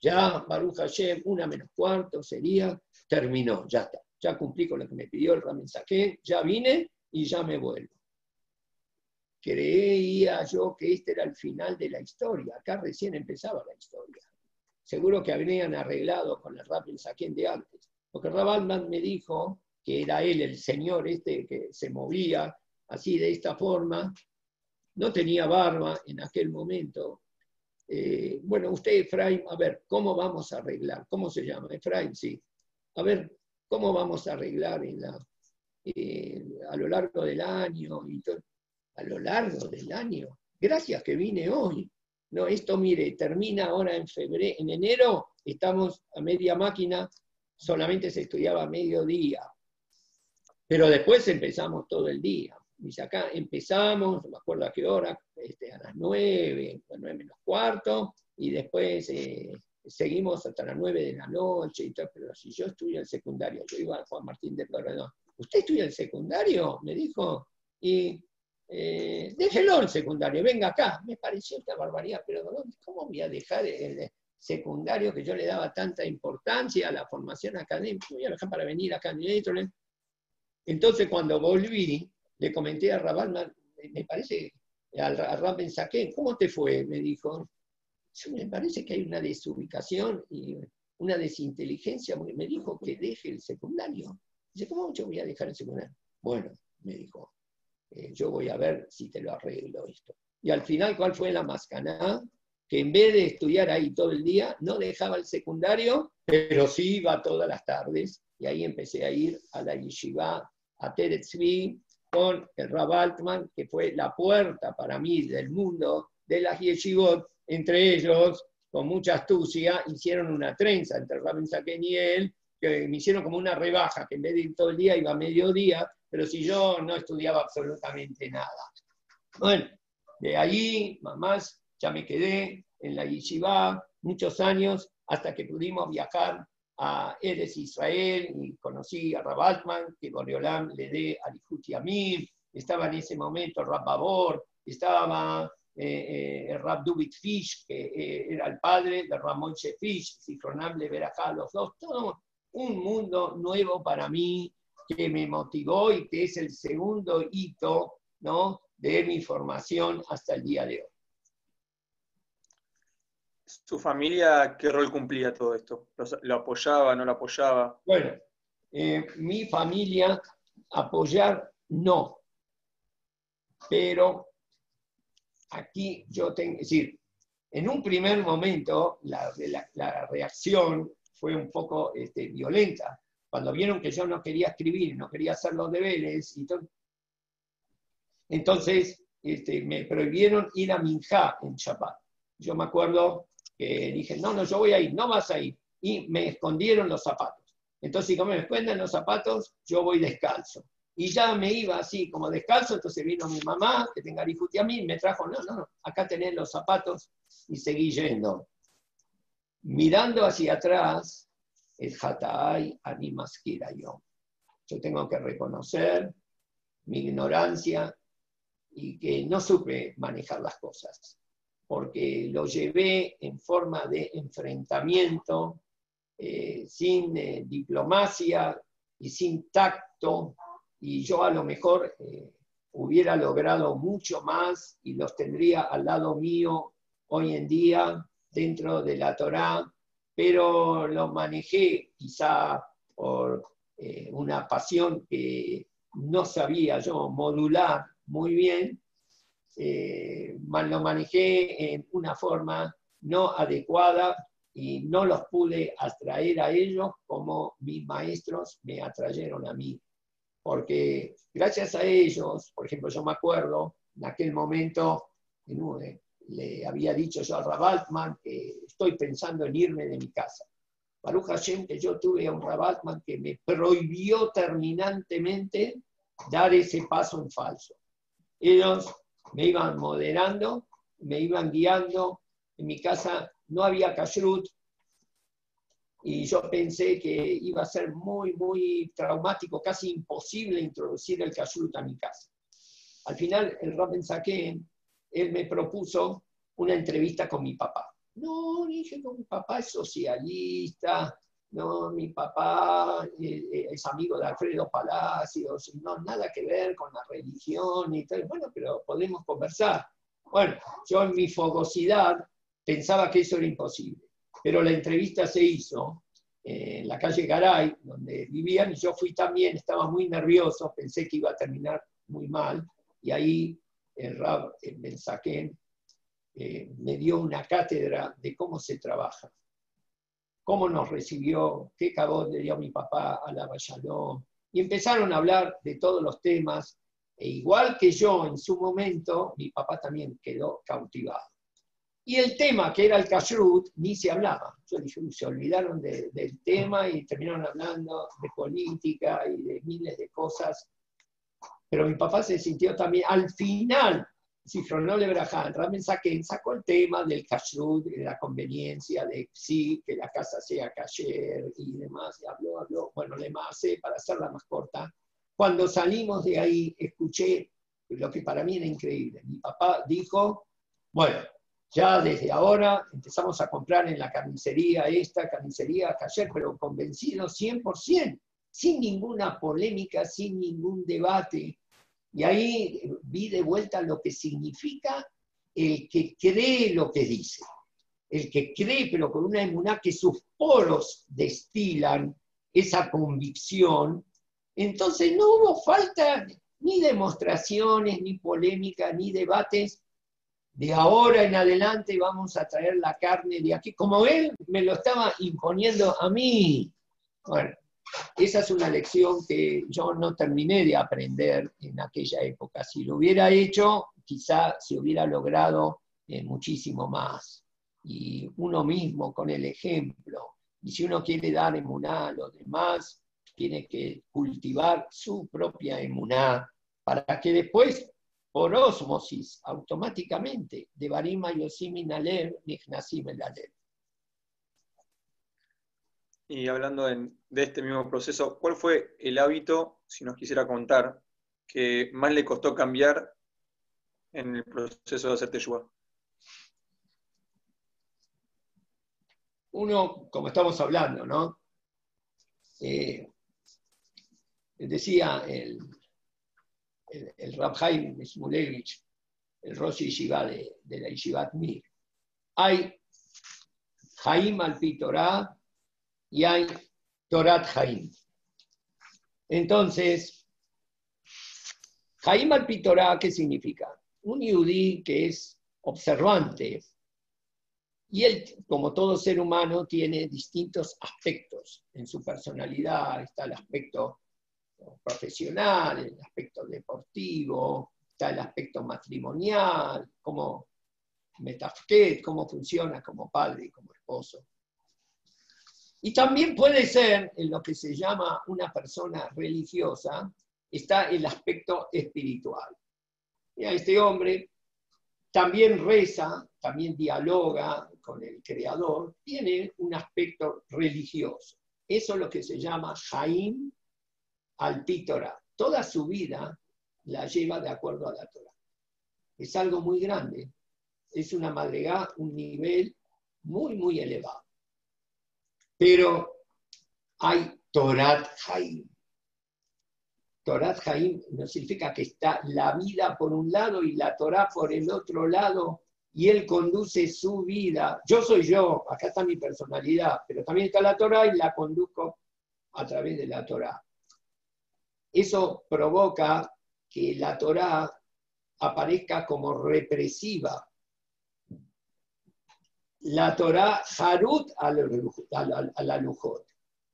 ya Baruch Hashem, una menos cuarto sería, terminó, ya está. Ya cumplí con lo que me pidió el Ramen ya vine y ya me vuelvo. Creía yo que este era el final de la historia. Acá recién empezaba la historia. Seguro que habrían arreglado con el Ramen Saquén de antes. Porque Rabalman me dijo que era él, el señor este que se movía así de esta forma, no tenía barba en aquel momento. Eh, bueno, usted, Efraín, a ver, ¿cómo vamos a arreglar? ¿Cómo se llama? Efraín, sí. A ver, ¿cómo vamos a arreglar en la, a lo largo del año? Y A lo largo del año. Gracias que vine hoy. No, esto mire, termina ahora en febrero, en enero estamos a media máquina, solamente se estudiaba a mediodía. Pero después empezamos todo el día. Dice acá, empezamos, no me acuerdo a qué hora, este, a las nueve, nueve menos cuarto, y después eh, seguimos hasta las nueve de la noche pero si yo estudio el secundario, yo iba a Juan Martín de Porredón, ¿usted estudia el secundario? Me dijo, y eh, déjelo el secundario, venga acá. Me pareció esta barbaridad, pero ¿cómo voy a dejar el secundario que yo le daba tanta importancia a la formación académica? Voy a dejar para venir acá en Entonces, cuando volví, le comenté a Rabal, me parece, al, Rab Ben ¿cómo te fue? Me dijo, me parece que hay una desubicación y una desinteligencia, me dijo que deje el secundario. Dice, ¿cómo yo voy a dejar el secundario? Bueno, me dijo, eh, yo voy a ver si te lo arreglo esto. Y al final, ¿cuál fue la mascaná? Que en vez de estudiar ahí todo el día, no dejaba el secundario, pero sí iba todas las tardes. Y ahí empecé a ir a la yeshiva, a Teretzvi, con el Rab Altman, que fue la puerta para mí del mundo de las yeshivot. Entre ellos, con mucha astucia, hicieron una trenza entre Rabin Saken y él, que me hicieron como una rebaja, que en vez de ir todo el día iba a mediodía, pero si yo no estudiaba absolutamente nada. Bueno, de ahí, mamás, ya me quedé en la yeshiva muchos años hasta que pudimos viajar a Eres Israel y conocí a Rab Altman, que Boreolam le dé a Lijuti Amir, estaba en ese momento Rab Babor, estaba eh, eh, Rab Dubit Fish, que eh, era el padre de Ramón Fish, Cifronam le verá los dos, todo un mundo nuevo para mí, que me motivó y que es el segundo hito ¿no? de mi formación hasta el día de hoy. ¿Su familia qué rol cumplía todo esto? ¿Lo apoyaba, no lo apoyaba? Bueno, eh, mi familia apoyar no, pero aquí yo tengo, es decir, en un primer momento la, reacción fue un poco este, violenta, cuando vieron que yo no quería escribir, no quería hacer los deberes, y entonces este, me prohibieron ir a Minjá en Chapá. Yo me acuerdo que dije, no, no, yo voy a ir, no vas a ir. Y me escondieron los zapatos. Entonces, como me esconden los zapatos, yo voy descalzo. Y ya me iba así, como descalzo, entonces vino mi mamá, que tenga a mí, me trajo, no, no, no, acá tenés los zapatos, y seguí yendo. Mirando hacia atrás, el Hatay Animaskira yo. Yo tengo que reconocer mi ignorancia y que no supe manejar las cosas, porque lo llevé en forma de enfrentamiento, eh, sin eh, diplomacia y sin tacto, y yo a lo mejor eh, hubiera logrado mucho más y los tendría al lado mío hoy en día dentro de la Torá pero lo manejé quizá por eh, una pasión que no sabía yo modular muy bien, eh, lo manejé en una forma no adecuada y no los pude atraer a ellos como mis maestros me atrayeron a mí. porque gracias a ellos, por ejemplo, yo me acuerdo, en aquel momento le había dicho yo a Rabaltman que estoy pensando en irme de mi casa. Baruch Hashem, que yo tuve a un Rabaltman que me prohibió terminantemente dar ese paso en falso. Ellos me iban moderando, me iban guiando. En mi casa no había kashrut y yo pensé que iba a ser muy, muy traumático, casi imposible introducir el kashrut a mi casa. Al final, el Saken, él me propuso una entrevista con mi papá. No, dije, no, mi papá es socialista, no, mi papá eh, eh, es amigo de Alfredo Palacios, no, nada que ver con la religión y tal. Bueno, pero podemos conversar. Bueno, yo en mi fogosidad pensaba que eso era imposible, pero la entrevista se hizo en la calle Garay, donde vivían, y yo fui también, estaba muy nervioso, pensé que iba a terminar muy mal, y ahí el Rab Ben Saken eh, me dio una cátedra de cómo se trabaja cómo nos recibió, qué cabot le dio mi papá a la Valladolid. Y empezaron a hablar de todos los temas, e igual que yo en su momento, mi papá también quedó cautivado. Y el tema, que era el kashrut, ni se hablaba. Yo dije, se olvidaron del tema y terminaron hablando de política y de miles de cosas. Pero mi papá se sintió también, al final, le Brajan, Ramen Saken sacó el tema del kashrut, de la conveniencia de sí, que la casa sea kasher y demás, y habló, habló, bueno, le más para hacerla más corta. Cuando salimos de ahí, escuché lo que para mí era increíble. Mi papá dijo, bueno, ya desde ahora empezamos a comprar en la carnicería esta, carnicería kasher, pero convencido 100%, sin ninguna polémica, sin ningún debate y ahí vi de vuelta lo que significa el que cree lo que dice. El que cree, pero con una emuná que sus poros destilan esa convicción. Entonces no hubo falta ni demostraciones, ni polémica, ni debates. De ahora en adelante vamos a traer la carne de aquí, como él me lo estaba imponiendo a mí. Bueno, esa es una lección que yo no terminé de aprender en aquella época. Si lo hubiera hecho, quizá se hubiera logrado eh, muchísimo más. Y uno mismo con el ejemplo. Y si uno quiere dar emuná a los demás, tiene que cultivar su propia emuná para que después, por osmosis, automáticamente, de Barima Yosim Alev, Nignasim el Alev. Y hablando de, este mismo proceso, ¿cuál fue el hábito, si nos quisiera contar, que más le costó cambiar en el proceso de hacer Teshua? Uno, como estamos hablando, ¿no? Eh, decía el, el, el Rabhaim Smulevich, el Rosh Yeshiva de, la Yeshivat Mir, hay Jaim al Pitorá y hay Torat Jaim. Entonces, Jaim al Pitorá, ¿qué significa? Un yudí que es observante y él, como todo ser humano, tiene distintos aspectos en su personalidad. Está el aspecto profesional, el aspecto deportivo, está el aspecto matrimonial, como metafket, cómo funciona como padre y como esposo. Y también puede ser, en lo que se llama una persona religiosa, está el aspecto espiritual. Mira, este hombre también reza, también dialoga con el Creador, tiene un aspecto religioso. Eso es lo que se llama Jaim al Torah. Toda su vida la lleva de acuerdo a la Torah. Es algo muy grande. Es una madrigada, un nivel muy, muy elevado. Pero hay Torat Haim. Torat Haim no significa que está la vida por un lado y la Torah por el otro lado, y él conduce su vida. Yo soy yo, acá está mi personalidad, pero también está la Torah y la conduzco a través de la Torah. Eso provoca que la Torah aparezca como represiva la Torah Harut a la Lujot.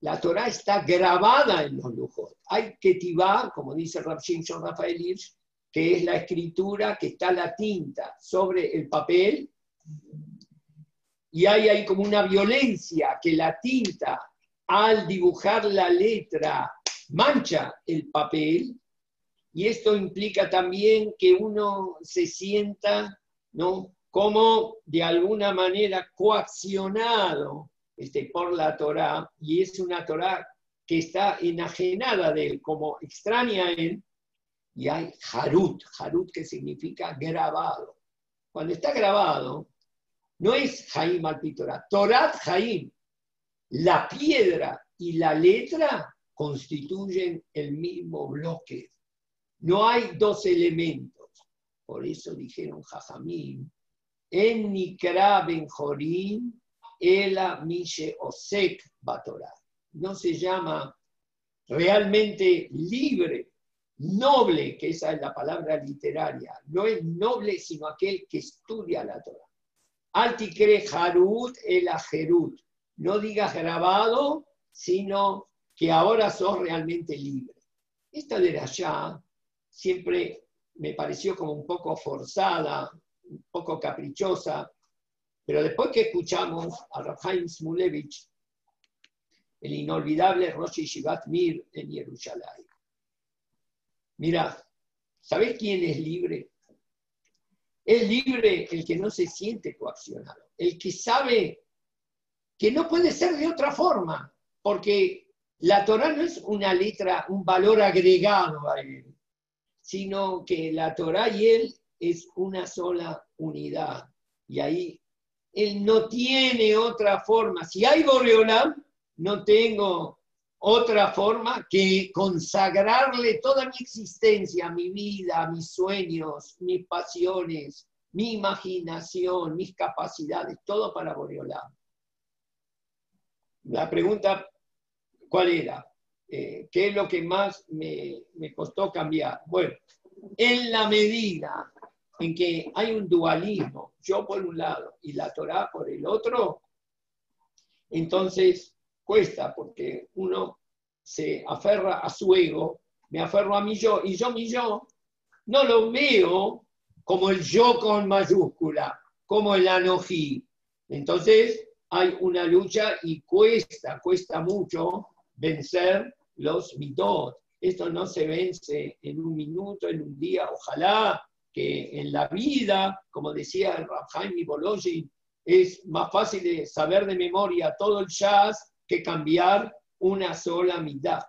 La Torah está grabada en los lujos. Hay ketivá, como dice Rab Shimshon Rafael Hirsch, que es la escritura que está la tinta sobre el papel, y hay ahí como una violencia que la tinta al dibujar la letra mancha el papel, y esto implica también que uno se sienta ¿no? Como de alguna manera coaccionado este, por la Torah, y es una Torah que está enajenada de él, como extraña a él, y hay Harut, Harut que significa grabado. Cuando está grabado, no es Jaim al Torah, Torat Jaim, la piedra y la letra constituyen el mismo bloque. No hay dos elementos. Por eso dijeron Jajamín, en Nikra Ben Jorim, Ela Mishe Osek Batorah. No se llama realmente libre, noble, que esa es la palabra literaria. No es noble, sino aquel que estudia la Torah. Altikre Harut el Ajerut. No digas grabado, sino que ahora sos realmente libre. Esta de allá siempre me pareció como un poco forzada, poco caprichosa, pero después que escuchamos a Rafaim Smulevich, el inolvidable Rosh Shivat Mir en Jerusalén, mira, ¿sabes quién es libre? Es libre el que no se siente coaccionado, el que sabe que no puede ser de otra forma, porque la Torah no es una letra, un valor agregado sino que la Torah y él es una sola unidad. Y ahí él no tiene otra forma. Si hay Boreolam, no tengo otra forma que consagrarle toda mi existencia, mi vida, mis sueños, mis pasiones, mi imaginación, mis capacidades, todo para Boreolam. La pregunta, ¿cuál era? Eh, ¿Qué es lo que más me, me costó cambiar? Bueno, en la medida en que hay un dualismo, yo por un lado y la Torah por el otro, entonces cuesta porque uno se aferra a su ego, me aferro a mi yo, y yo mi yo no lo veo como el yo con mayúscula, como el anojí. Entonces hay una lucha y cuesta, cuesta mucho vencer los mitot. Esto no se vence en un minuto, en un día, ojalá que en la vida, como decía el Bologin, es más fácil de saber de memoria todo el jazz que cambiar una sola mitad.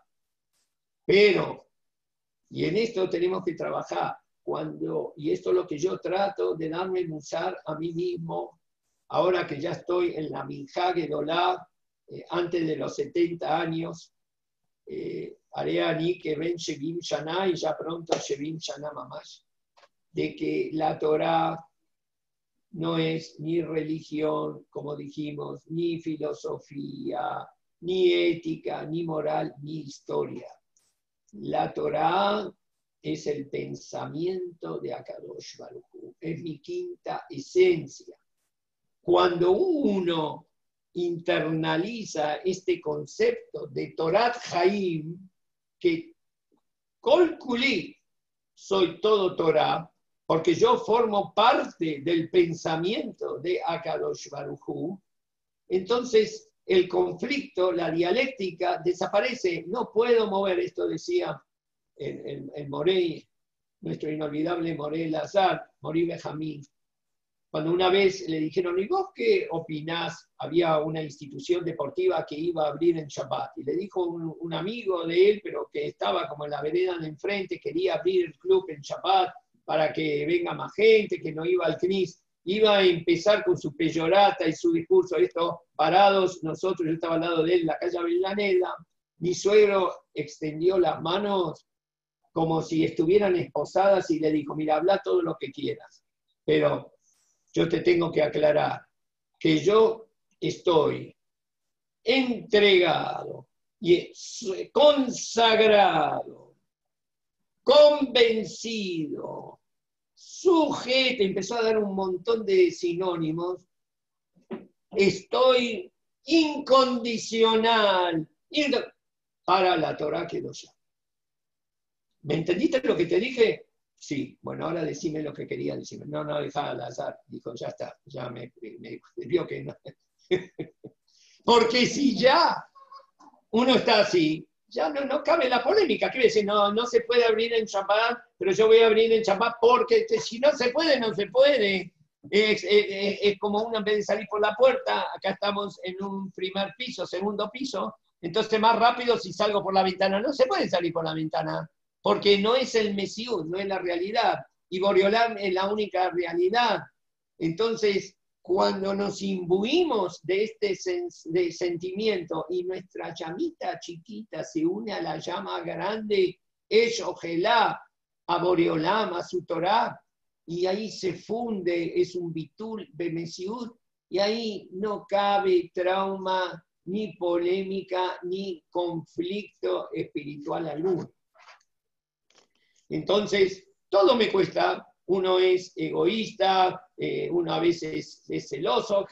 Pero, y en esto tenemos que trabajar, cuando, y esto es lo que yo trato de darme musar a mí mismo, ahora que ya estoy en la Minjá Gedolá, eh, antes de los 70 años, eh, haré que ven Shevim Shana y ya pronto Shevim Shana Mamash, de que la Torah no es ni religión, como dijimos, ni filosofía, ni ética, ni moral, ni historia. La Torah es el pensamiento de Akadosh Baruch es mi quinta esencia. Cuando uno internaliza este concepto de Torat Haim, que colculí, soy todo Torah, porque yo formo parte del pensamiento de Akadosh Baruchu, entonces el conflicto, la dialéctica desaparece. No puedo mover, esto decía el, el, Morey, nuestro inolvidable Morey Lazar, Morey Benjamín. Cuando una vez le dijeron, ¿y vos qué opinás? Había una institución deportiva que iba a abrir en Shabbat. Y le dijo un, un amigo de él, pero que estaba como en la vereda de enfrente, quería abrir el club en Shabbat para que venga más gente, que no iba al CNIS, iba a empezar con su peyorata y su discurso, esto parados, nosotros, yo estaba al lado de él en la calle Avellaneda, mi suegro extendió las manos como si estuvieran esposadas y le dijo, mira, habla todo lo que quieras, pero yo te tengo que aclarar que yo estoy entregado y consagrado convencido, sujeto, empezó a dar un montón de sinónimos, estoy incondicional para la Torah quedó ya. ¿Me entendiste lo que te dije? Sí, bueno, ahora decime lo que quería decirme. No, no, dejá al azar. Dijo, ya está, ya me, me vio que no. Porque si ya uno está así, ya no, no cabe la polémica. Quiere decir, no, no se puede abrir en Shabbat, pero yo voy a abrir en Shabbat porque si no se puede, no se puede. Es, como una vez de salir por la puerta, acá estamos en un primer piso, segundo piso, entonces más rápido si salgo por la ventana. No se puede salir por la ventana, porque no es el Mesías, no es la realidad. Y Boreolam es la única realidad. Entonces, cuando nos imbuimos de este sentimiento y nuestra llamita chiquita se une a la llama grande, es Ojelá, a Boreolam, a su Torah, y ahí se funde, es un bitul Mesiud, y ahí no cabe trauma, ni polémica, ni conflicto espiritual alguno. Entonces, todo me cuesta, uno es egoísta, eh, uno a veces es celoso,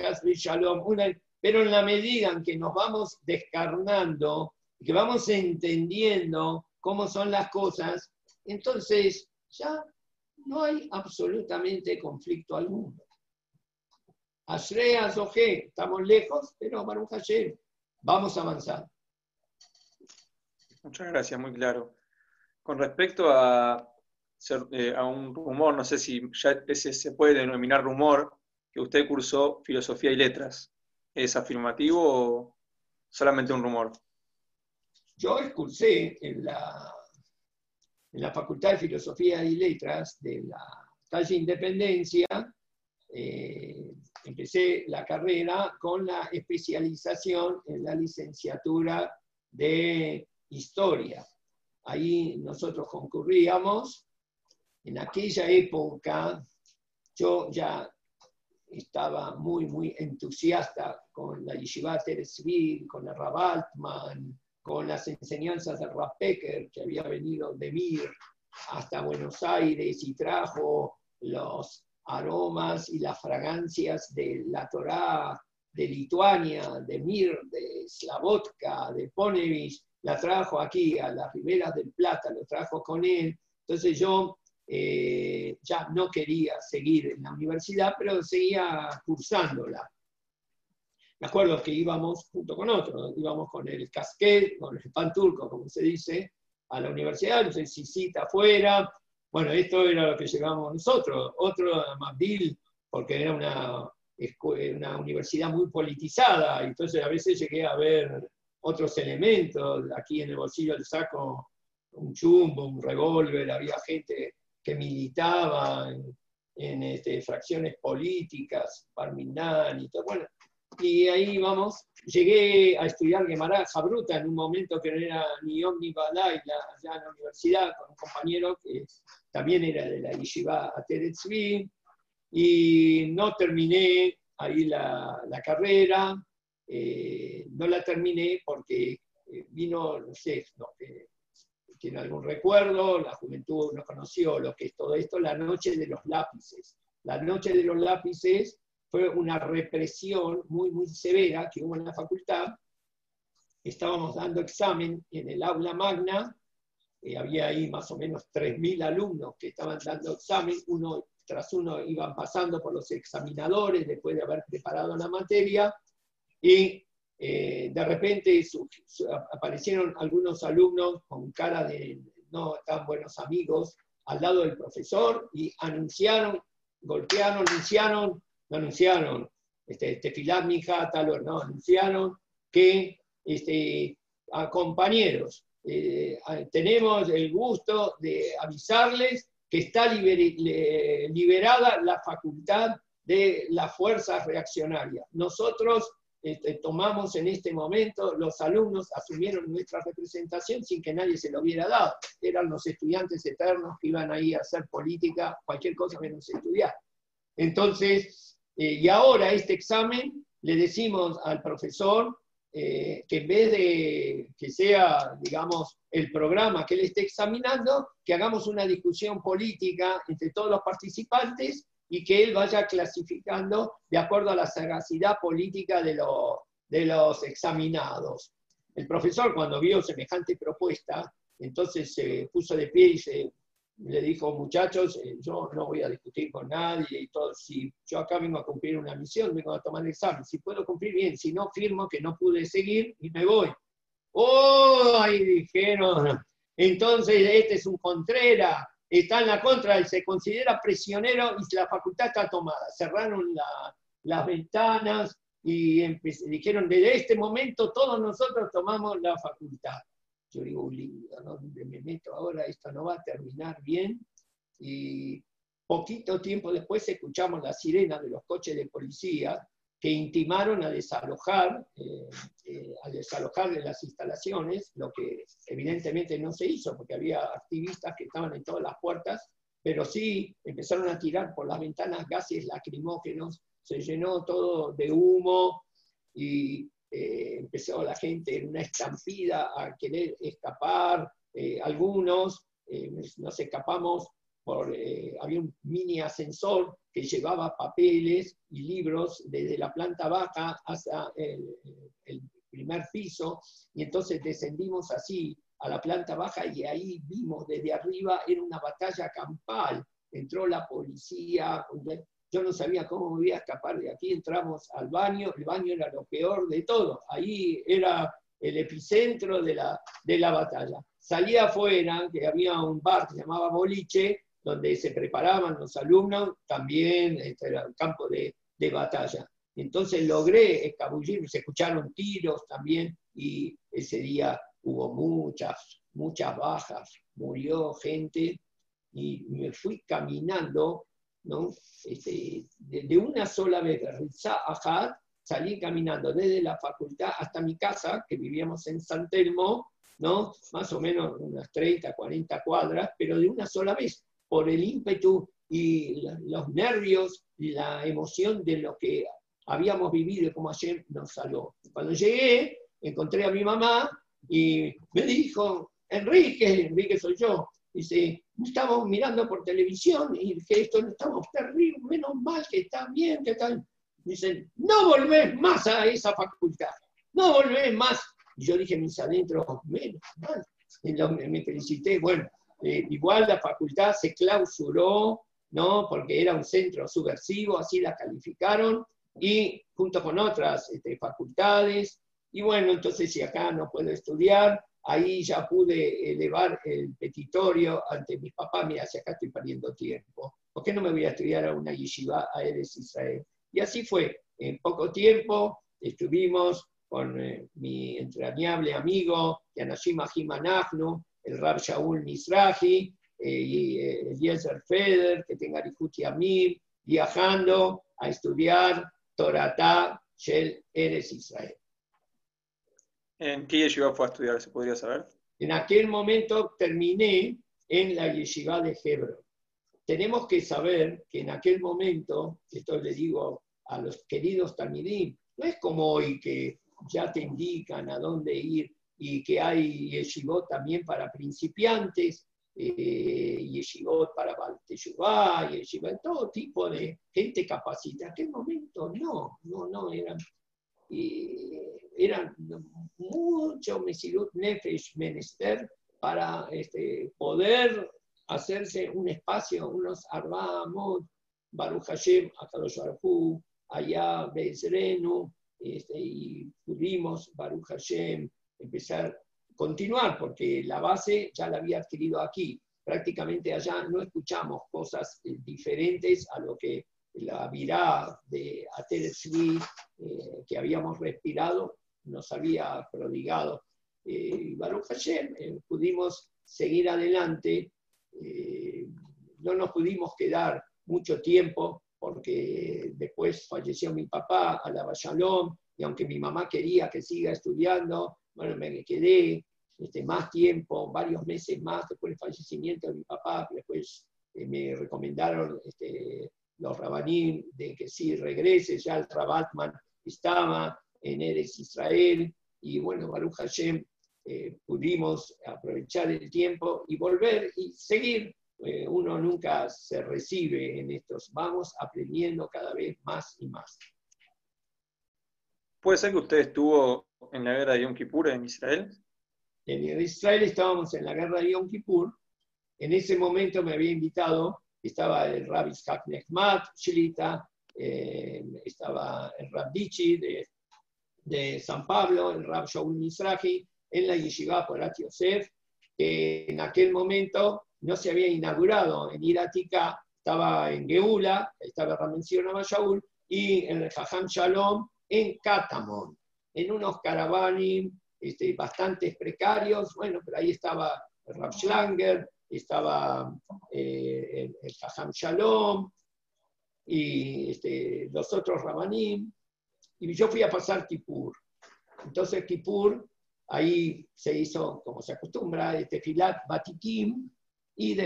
pero en la medida en que nos vamos descarnando, que vamos entendiendo cómo son las cosas, entonces ya no hay absolutamente conflicto alguno. Ashrea Zohe, estamos lejos, pero Baruch Hashem, vamos a avanzar. Muchas gracias, muy claro. Con respecto a eh, a un rumor, no sé si ya ese se puede denominar rumor, que usted cursó filosofía y letras. ¿Es afirmativo o solamente un rumor? Yo cursé en la, en la Facultad de Filosofía y Letras de la calle Independencia. Eh, empecé la carrera con la especialización en la licenciatura de Historia. Ahí nosotros concurríamos en aquella época yo ya estaba muy, muy entusiasta con la Yeshiva Teresville, con el Rabaltman, con las enseñanzas del Rappecker, que había venido de Mir hasta Buenos Aires y trajo los aromas y las fragancias de la Torá de Lituania, de Mir, de Slavotka, de Ponevich, la trajo aquí a las riberas del Plata, lo trajo con él. Entonces yo eh, ya no quería seguir en la universidad, pero seguía cursándola. Me acuerdo que íbamos junto con otros, íbamos con el casquet, con el pan turco, como se dice, a la universidad, no sé si cita afuera. Bueno, esto era lo que llevamos nosotros. Otro, Mabdil, porque era una, una universidad muy politizada, entonces a veces llegué a ver otros elementos, aquí en el bolsillo del saco un chumbo, un revólver, había gente que militaba en, este, fracciones políticas, Parminan y todo. Bueno, y ahí vamos, llegué a estudiar Gemara Jabruta en un momento que no era ni Om ni Balay, allá en la universidad, con un compañero que también era de la Yeshiva Ateretzvi, y no terminé ahí la, carrera, eh, no la terminé porque eh, vino, no sé, no, tiene algún recuerdo, la juventud no conoció lo que es todo esto, la noche de los lápices. La noche de los lápices fue una represión muy, muy severa que hubo en la facultad. Estábamos dando examen en el aula magna, eh, había ahí más o menos 3.000 alumnos que estaban dando examen, uno tras uno iban pasando por los examinadores después de haber preparado la materia, y eh, de repente aparecieron algunos alumnos con cara de no tan buenos amigos al lado del profesor y anunciaron, golpearon, anunciaron, no anunciaron, este, Tefilat Mija, tal no, anunciaron que este, compañeros, eh, tenemos el gusto de avisarles que está liberada la facultad de las fuerzas reaccionarias. Nosotros este, tomamos en este momento, los alumnos asumieron nuestra representación sin que nadie se lo hubiera dado. Eran los estudiantes eternos que iban ahí a hacer política, cualquier cosa menos estudiar. Entonces, eh, y ahora este examen le decimos al profesor eh, que en vez de que sea, digamos, el programa que él esté examinando, que hagamos una discusión política entre todos los participantes y que él vaya clasificando de acuerdo a la sagacidad política de, de los examinados. El profesor cuando vio semejante propuesta, entonces se puso de pie y se, le dijo, muchachos, eh, yo no voy a discutir con nadie y todo, si yo acá vengo a cumplir una misión, vengo a tomar el examen, si puedo cumplir bien, si no firmo que no pude seguir y me voy. ¡Oh! Ahí dijeron, entonces este es un Contrera, está en la contra, él se considera prisionero y la facultad está tomada. Cerraron las ventanas y dijeron, desde este momento todos nosotros tomamos la facultad. Yo digo, lindo, ¿no? Me meto ahora, esto no va a terminar bien. Y poquito tiempo después escuchamos la sirena de los coches de policía que intimaron a desalojar, eh, eh, a desalojar de las instalaciones, lo que evidentemente no se hizo porque había activistas que estaban en todas las puertas, pero sí empezaron a tirar por las ventanas gases lacrimógenos, se llenó todo de humo y eh, empezó la gente en una estampida a querer escapar, algunos nos escapamos por, había un mini ascensor que llevaba papeles y libros desde la planta baja hasta el, primer piso, y entonces descendimos así a la planta baja y ahí vimos desde arriba, era una batalla campal, entró la policía, yo no sabía cómo me iba a escapar de aquí, entramos al baño, el baño era lo peor de todo, ahí era el epicentro de la, de la batalla. Salía afuera, que había un bar que se llamaba Boliche, donde se preparaban los alumnos, también este, era el campo de, batalla. Entonces logré escabullir, se escucharon tiros también y ese día hubo muchas, muchas bajas, murió gente y me fui caminando, ¿no? Este, de, una sola vez salí caminando desde la facultad hasta mi casa, que vivíamos en San Telmo, ¿no? Más o menos unas 30, 40 cuadras, pero de una sola vez por el ímpetu y los nervios la emoción de lo que habíamos vivido y cómo ayer nos salvó. Cuando llegué, encontré a mi mamá y me dijo, Enrique, Enrique soy yo, dice, estamos mirando por televisión y que esto no estamos terrible, menos mal que está bien, que tal. Dicen, no volvés más a esa facultad, no volvés más. Y yo dije, mis adentros, menos mal. Y me felicité, bueno, eh, igual la facultad se clausuró, ¿no? Porque era un centro subversivo, así la calificaron, y junto con otras este, facultades. Y bueno, entonces si acá no puedo estudiar, ahí ya pude elevar el petitorio ante mis papás, mira, si acá estoy perdiendo tiempo, ¿por qué no me voy a estudiar a una yeshiva a Eres Israel? Y así fue, en poco tiempo estuvimos con eh, mi entrañable amigo, Yanashim Ahimanachnu, el Rab Shaul Mizrahi eh, y eh, Eliezer Feder, que tenga Rifuti Amir, viajando a estudiar Toratá Shel Eres Israel. ¿En qué yeshiva fue a estudiar, se podría saber? En aquel momento terminé en la yeshiva de Hebron. Tenemos que saber que en aquel momento, esto le digo a los queridos Talmidim, no es como hoy que ya te indican a dónde ir y que hay yeshivot también para principiantes, eh, yeshivot para Balteshuvá, yeshivot, todo tipo de gente capacitada. En aquel momento no, no, no, eran, eran mucho Mesirut Nefesh menester para este, poder hacerse un espacio, unos Arbamot, Baruch Hashem, Akadosh Baruch allá Bezrenu, este, y pudimos, Baruch Hashem, empezar, continuar, porque la base ya la había adquirido aquí. Prácticamente allá no escuchamos cosas eh, diferentes a lo que la virá de Atel eh, que habíamos respirado nos había prodigado. Eh, Baruch Hashem, eh, pudimos seguir adelante, no nos pudimos quedar mucho tiempo porque después falleció mi papá, a la Shalom, y aunque mi mamá quería que siga estudiando, bueno, me quedé este, más tiempo, varios meses más después del fallecimiento de mi papá, después eh, me recomendaron este, los rabanín de que sí regrese, ya el Rabatman estaba en Eres Israel, y bueno, Baruch Hashem, eh, pudimos aprovechar el tiempo y volver y seguir. Eh, uno nunca se recibe en estos, vamos aprendiendo cada vez más y más. Puede ser que usted estuvo en la guerra de Yom Kippur en Israel? En Israel estábamos en la guerra de Yom Kippur. En ese momento me había invitado, estaba el Rabbi Itzhak Nechmat, Shilita, eh, estaba el Rab de, San Pablo, el Rab Shaul Mizrahi, en la Yeshiva Porat Yosef, que en aquel momento no se había inaugurado en Iratica, estaba en Geula, estaba mencionaba Shaul, y en el Jajam Shalom en Katamon, en unos caravaning este, bastante precarios, bueno, pero ahí estaba el Rab Schlanger, estaba eh, el, el Shalom, y este, los otros Rabanim, y yo fui a pasar Kippur. Entonces Kippur, ahí se hizo, como se acostumbra, este filat Batikim, y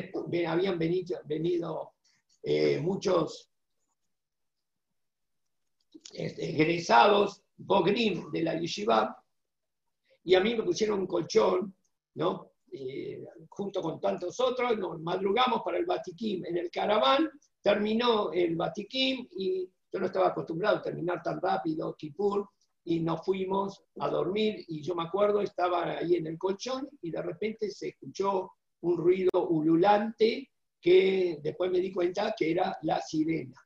habían venido, venido eh, muchos este, egresados, Bogrim de la Yeshiva, y a mí me pusieron un colchón, ¿no? Eh, junto con tantos otros, nos madrugamos para el Batikim en el caraván, terminó el Batikim y yo no estaba acostumbrado a terminar tan rápido, Kippur, y nos fuimos a dormir y yo me acuerdo, estaba ahí en el colchón y de repente se escuchó un ruido ululante que después me di cuenta que era la sirena.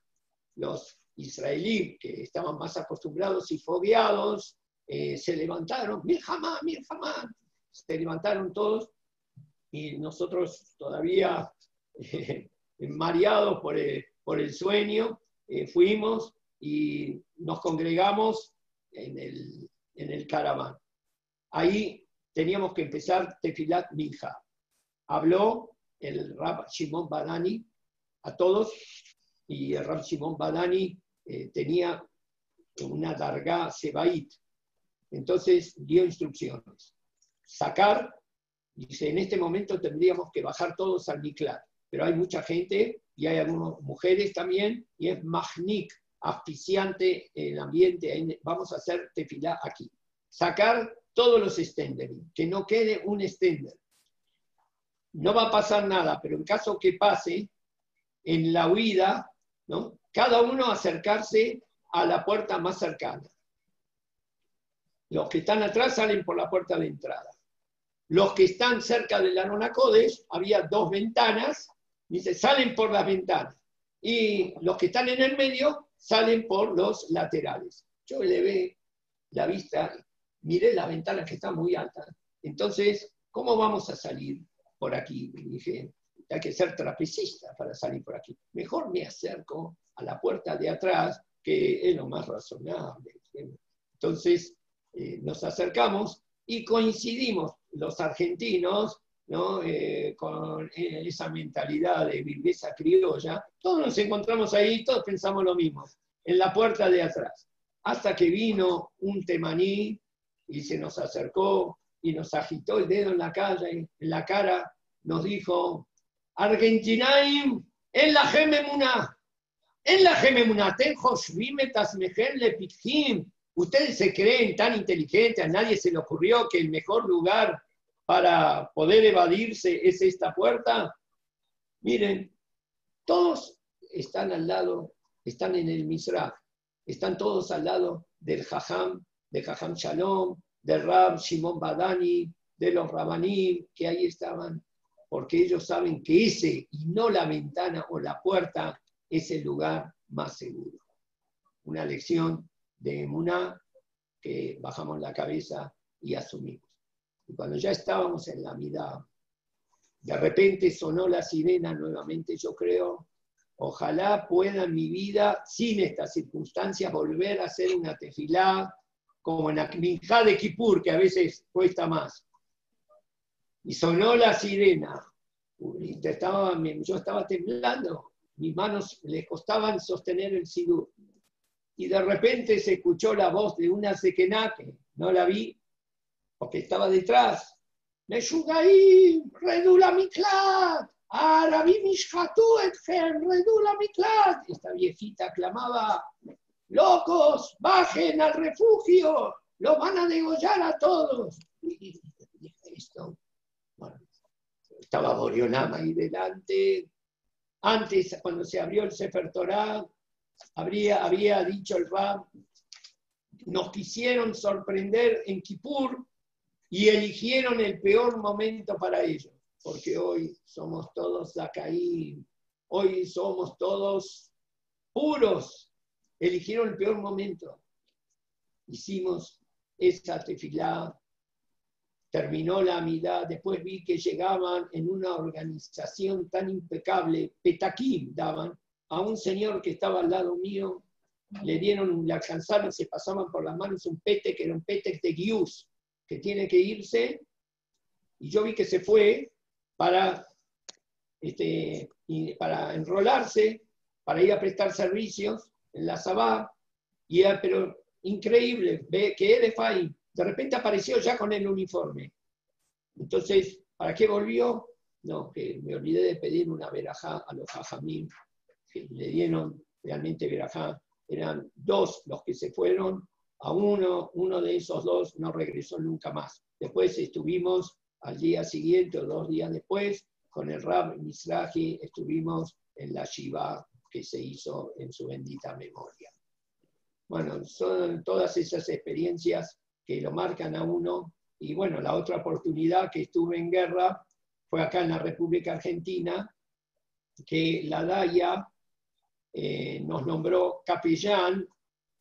Los israelíes que estaban más acostumbrados y fobiados eh, se levantaron, Mirjamá, Mirjamá, se levantaron todos y nosotros todavía eh, mareados por el, por el sueño, eh, fuimos y nos congregamos en el, en el caraván. Ahí teníamos que empezar Tefilat Minja. Habló el Rab Shimon Badani a todos y el Rab Shimon Badani eh, tenía una larga sebait. Entonces dio instrucciones. Sacar, dice, en este momento tendríamos que bajar todos al Miklat pero hay mucha gente y hay algunas mujeres también, y es magnic, asfixiante el ambiente. Vamos a hacer tefilá aquí. Sacar todos los stenders, que no quede un stender. No va a pasar nada, pero en caso que pase, en la huida, ¿no? Cada uno acercarse a la puerta más cercana. Los que están atrás salen por la puerta de entrada. Los que están cerca de la Nona Codes, había dos ventanas Dice, salen por las ventanas. Y los que están en el medio salen por los laterales. Yo le ve la vista, miré la ventana que está muy alta. Entonces, ¿cómo vamos a salir por aquí? Dije, hay que ser trapecista para salir por aquí. Mejor me acerco a la puerta de atrás, que es lo más razonable. Entonces, eh, nos acercamos y coincidimos los argentinos eh, con eh, esa mentalidad de viveza criolla, todos nos encontramos ahí, todos pensamos lo mismo, en la puerta de atrás. Hasta que vino un temaní y se nos acercó y nos agitó el dedo en la, calle, en la cara, nos dijo, Argentinaim, en la Gememuna, en la Gememuna, le Ustedes se creen tan inteligentes, a nadie se le ocurrió que el mejor lugar para poder evadirse es esta puerta. Miren, todos están al lado, están en el Misrach, están todos al lado del Jajam, de Jajam Shalom, del Rab Shimon Badani, de los Rabanim que ahí estaban, porque ellos saben que ese y no la ventana o la puerta es el lugar más seguro. Una lección de Muná que bajamos la cabeza y asumimos. Y cuando ya estábamos en la mitad, de repente sonó la sirena nuevamente, yo creo, ojalá pueda mi vida, sin estas circunstancias, volver a hacer una tefilá como en la minjá de Kippur, que a veces cuesta más. Y sonó la sirena. Yo estaba temblando, mis manos les costaban sostener el sidur. Y de repente se escuchó la voz de una sequená, que no la vi, porque estaba detrás. Meshugaim, redula miklat, Arabim ishatu etchem, redula miklat. Esta viejita clamaba, locos, bajen al refugio, los van a degollar a todos. Y esto, bueno, estaba Borionama ahí delante. Antes, cuando se abrió el Sefer Torah, habría, había dicho el Rab nos quisieron sorprender en Kippur y eligieron el peor momento para ellos, porque hoy somos todos Zacaí, hoy somos todos puros, eligieron el peor momento. Hicimos esa tefilá, terminó la amidad, después vi que llegaban en una organización tan impecable, petaquín daban, a un señor que estaba al lado mío, le dieron, le alcanzaron, se pasaban por las manos un pete, que era un pete de guiús, que tiene que irse, y yo vi que se fue para, este, para enrolarse, para ir a prestar servicios en la Sabá, y era, pero increíble, ve que Edefai de repente apareció ya con el uniforme. Entonces, ¿para qué volvió? No, que me olvidé de pedir una verajá a los hajamim, que le dieron realmente verajá. Eran dos los que se fueron, a uno, uno de esos dos no regresó nunca más. Después estuvimos al día siguiente o dos días después con el Rab Misraji, estuvimos en la Shiva que se hizo en su bendita memoria. Bueno, son todas esas experiencias que lo marcan a uno. Y bueno, la otra oportunidad que estuve en guerra fue acá en la República Argentina, que la DAIA eh, nos nombró capellán,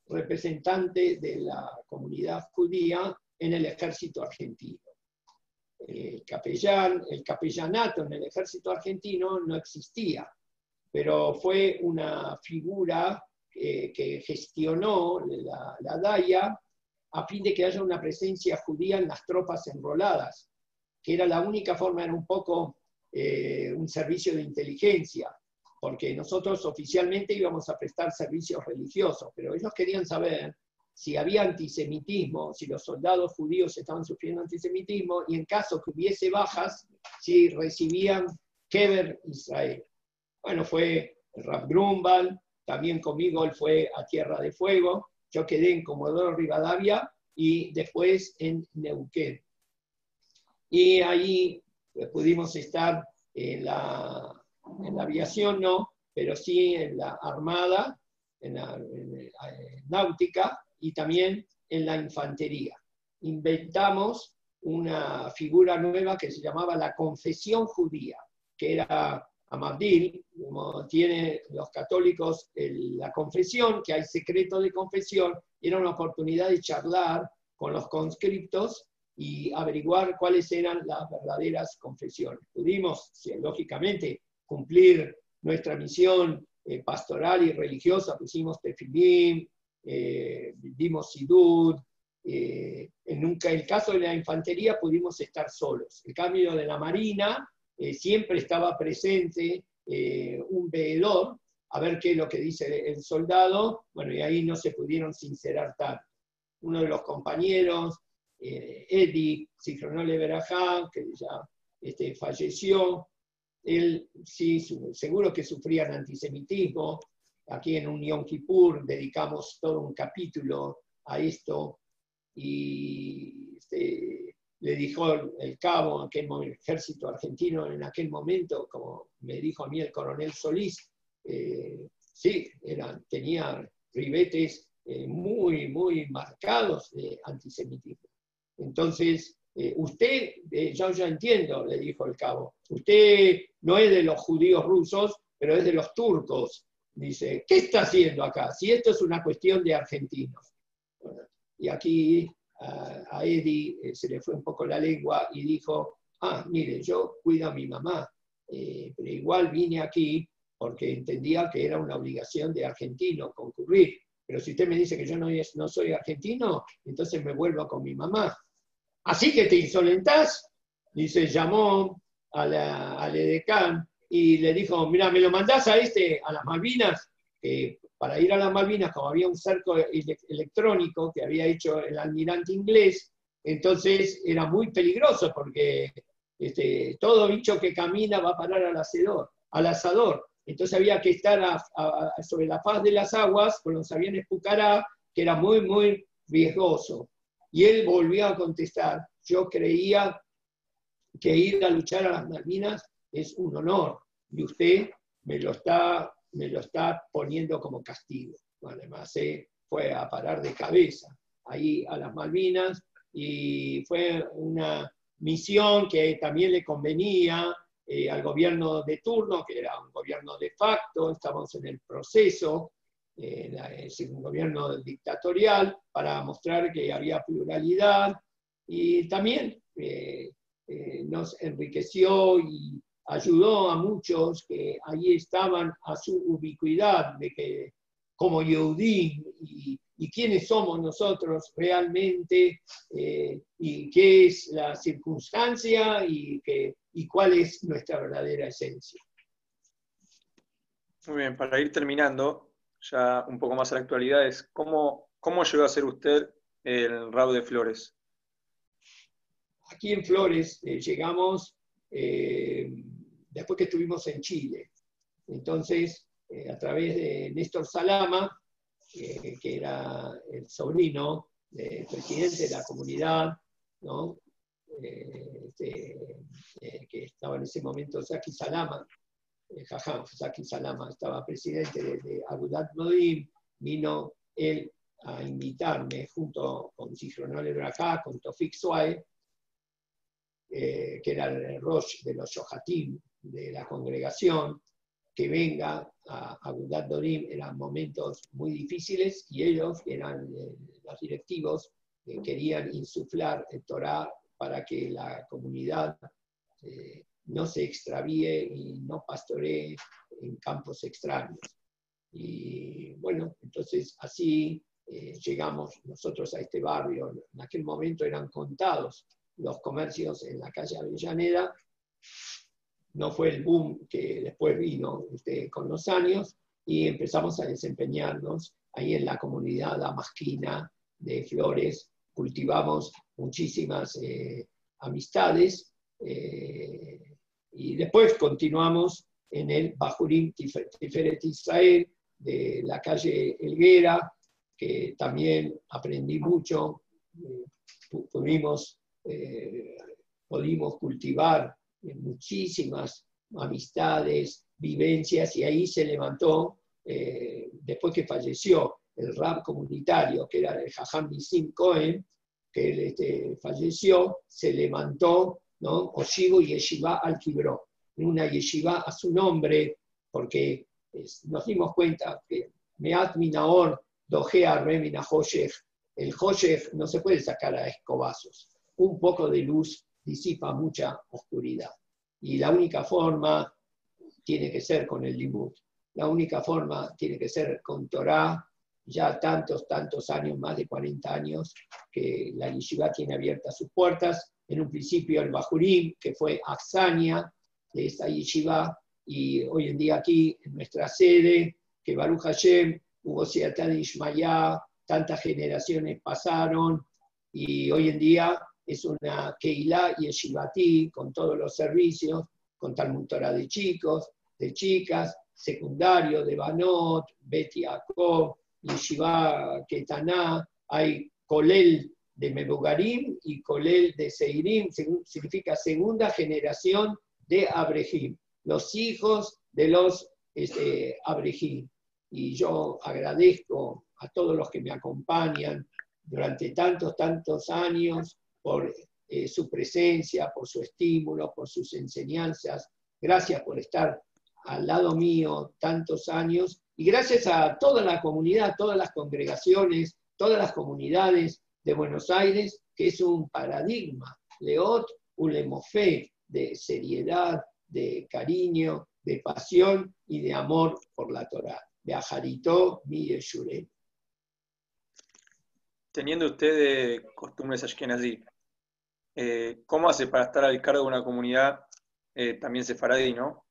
representante de la comunidad judía en el ejército argentino. El capellán, el capellanato en el ejército argentino no existía, pero fue una figura eh, que gestionó la, la DAIA a fin de que haya una presencia judía en las tropas enroladas, que era la única forma, era un poco eh, un servicio de inteligencia, porque nosotros oficialmente íbamos a prestar servicios religiosos, pero ellos querían saber si había antisemitismo, si los soldados judíos estaban sufriendo antisemitismo, y en caso que hubiese bajas, si recibían Keber Israel. Bueno, fue Rab Grumbal, también conmigo él fue a Tierra de Fuego, yo quedé en Comodoro Rivadavia y después en Neuquén. Y allí pues, pudimos estar en la, en la, aviación, no, pero sí en la armada, en la náutica y también en la infantería. Inventamos una figura nueva que se llamaba la confesión judía, que era Amadil, como tienen los católicos la confesión, que hay secreto de confesión, era una oportunidad de charlar con los conscriptos y averiguar cuáles eran las verdaderas confesiones. Pudimos, lógicamente, cumplir nuestra misión eh, pastoral y religiosa, pusimos tefilim, eh, dimos sidud, eh, el caso de la infantería pudimos estar solos. El cambio de la marina eh, siempre estaba presente eh, un veedor a ver qué es lo que dice el soldado, bueno, y ahí no se pudieron sincerar tanto. Uno de los compañeros, eh, Eddie Sichronole Berajá, que ya este, falleció, él sí, seguro que sufrían antisemitismo. Aquí en Unión Kippur dedicamos todo un capítulo a esto y este, le dijo el cabo, aquel ejército argentino en aquel momento, como me dijo a mí el coronel Solís, eh, sí, tenía ribetes eh, muy, muy marcados de antisemitismo. Entonces, eh, usted, yo ya entiendo, le dijo el cabo, usted no es de los judíos rusos, pero es de los turcos. Dice, ¿qué está haciendo acá? Si esto es una cuestión de argentinos. y aquí a, Eddie eh, se le fue un poco la lengua y dijo, ah, mire, yo cuido a mi mamá, eh, pero igual vine aquí porque entendía que era una obligación de argentino concurrir. Pero si usted me dice que yo no, soy argentino, entonces me vuelvo con mi mamá. Así que te insolentás, dice, llamó a la, al edecán y le dijo, mira, me lo mandás a este, a las Malvinas, para ir a las Malvinas, como había un cerco electrónico que había hecho el almirante inglés, entonces era muy peligroso porque este, todo bicho que camina va a parar al asador. Al asador. Entonces había que estar sobre la faz de las aguas con los aviones Pucará, que era muy, muy riesgoso. Y él volvió a contestar, yo creía que ir a luchar a las Malvinas es un honor, y usted me lo está me lo está poniendo como castigo. Además, fue a parar de cabeza. ahí a las Malvinas y fue una misión que también le convenía eh, al gobierno de turno, que era un gobierno de facto, estamos en el proceso, eh, es un gobierno dictatorial, para mostrar que había pluralidad y también eh, nos enriqueció y ayudó a muchos que allí estaban a su ubicuidad de que como Yehudim y, y quiénes somos nosotros realmente eh, y qué es la circunstancia y, qué, y cuál es nuestra verdadera esencia. Muy bien, para ir terminando, ya un poco más a la actualidad, es cómo, cómo llegó a ser usted el Rabo de Flores. Aquí en Flores eh, llegamos eh, después que estuvimos en Chile. Entonces, a través de Néstor Salama, que era el sobrino del presidente de la comunidad, ¿no? Eh, este, eh, que estaba en ese momento Zaki Salama, eh, Jajam, Zaki Salama estaba presidente de, de Agudat Modim, vino él a invitarme junto con Sichronol Ebrajá, con Tofik Suae, que era el Rosh de los Yohatim de la congregación, que venga a Agudat Dorim eran momentos muy difíciles y ellos, eran eh, los directivos, que querían insuflar el Torah para que la comunidad eh, no se extravíe y no pastoree en campos extraños. Y bueno, entonces así eh, llegamos nosotros a este barrio. En aquel momento eran contados los comercios en la calle Avellaneda no fue el boom que después vino este, con los años y empezamos a desempeñarnos ahí en la comunidad amasquina de Flores, cultivamos muchísimas eh, amistades eh, y después continuamos en el Bajurim Tiferet Israel de la calle Elguera, que también aprendí mucho, eh, pudimos, pudimos cultivar muchísimas amistades, vivencias, y ahí se levantó, eh, después que falleció el rap comunitario, que era el Jajam Nisim Cohen, que él este, falleció, se levantó, ¿no? Oshigo Yeshiva al una yeshiva a su nombre, porque nos dimos cuenta que Meat Minaor Dojea Remina Hoshech, el Hoshech no se puede sacar a escobazos, un poco de luz disipa mucha oscuridad. Y la única forma tiene que ser con el limud. La única forma tiene que ser con Torah, ya tantos, tantos años, más de 40 años, que la yeshiva tiene abiertas sus puertas. En un principio el Bajurim, que fue Axania de esta yeshiva, y hoy en día aquí en nuestra sede, que Baruch Hashem, hubo Siatán Ishmayá, tantas generaciones pasaron, y hoy en día es una Keilah Yeshivati con todos los servicios, con Talmud Torah de chicos, de chicas, secundario de Banot, Beti Yaakov, Yeshiva Ketaná, hay Kolel de Mebugarim y Kolel de Seirim, significa segunda generación de Abrehim, los hijos de los este, Abrehim. Y yo agradezco a todos los que me acompañan durante tantos, tantos años por eh, su presencia, por su estímulo, por sus enseñanzas. Gracias por estar al lado mío tantos años y gracias a toda la comunidad, todas las congregaciones, todas las comunidades de Buenos Aires, que es un paradigma, Leot Ulemofé, de seriedad, de cariño, de pasión y de amor por la Torah. De Ajarito, mi. Teniendo usted costumbres ashkenazí, eh, ¿cómo hace para estar al cargo de una comunidad eh, también sefaradí, no?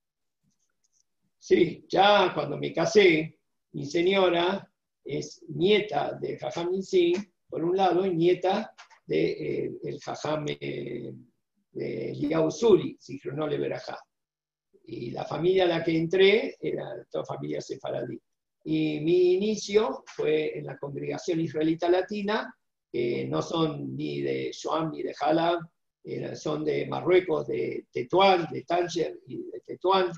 Sí, ya cuando me casé, mi señora es nieta de Jajam Nisim, por un lado, y nieta del de, eh, Jajam de Liao Suri, Sichronole Berajá. Y la familia a la que entré era toda familia sefaradí. Y mi inicio fue en la congregación israelita latina, que no son ni de Shoam ni de Jalab, eh, son de Marruecos, de Tetuán, de Tánger y de Tetuán,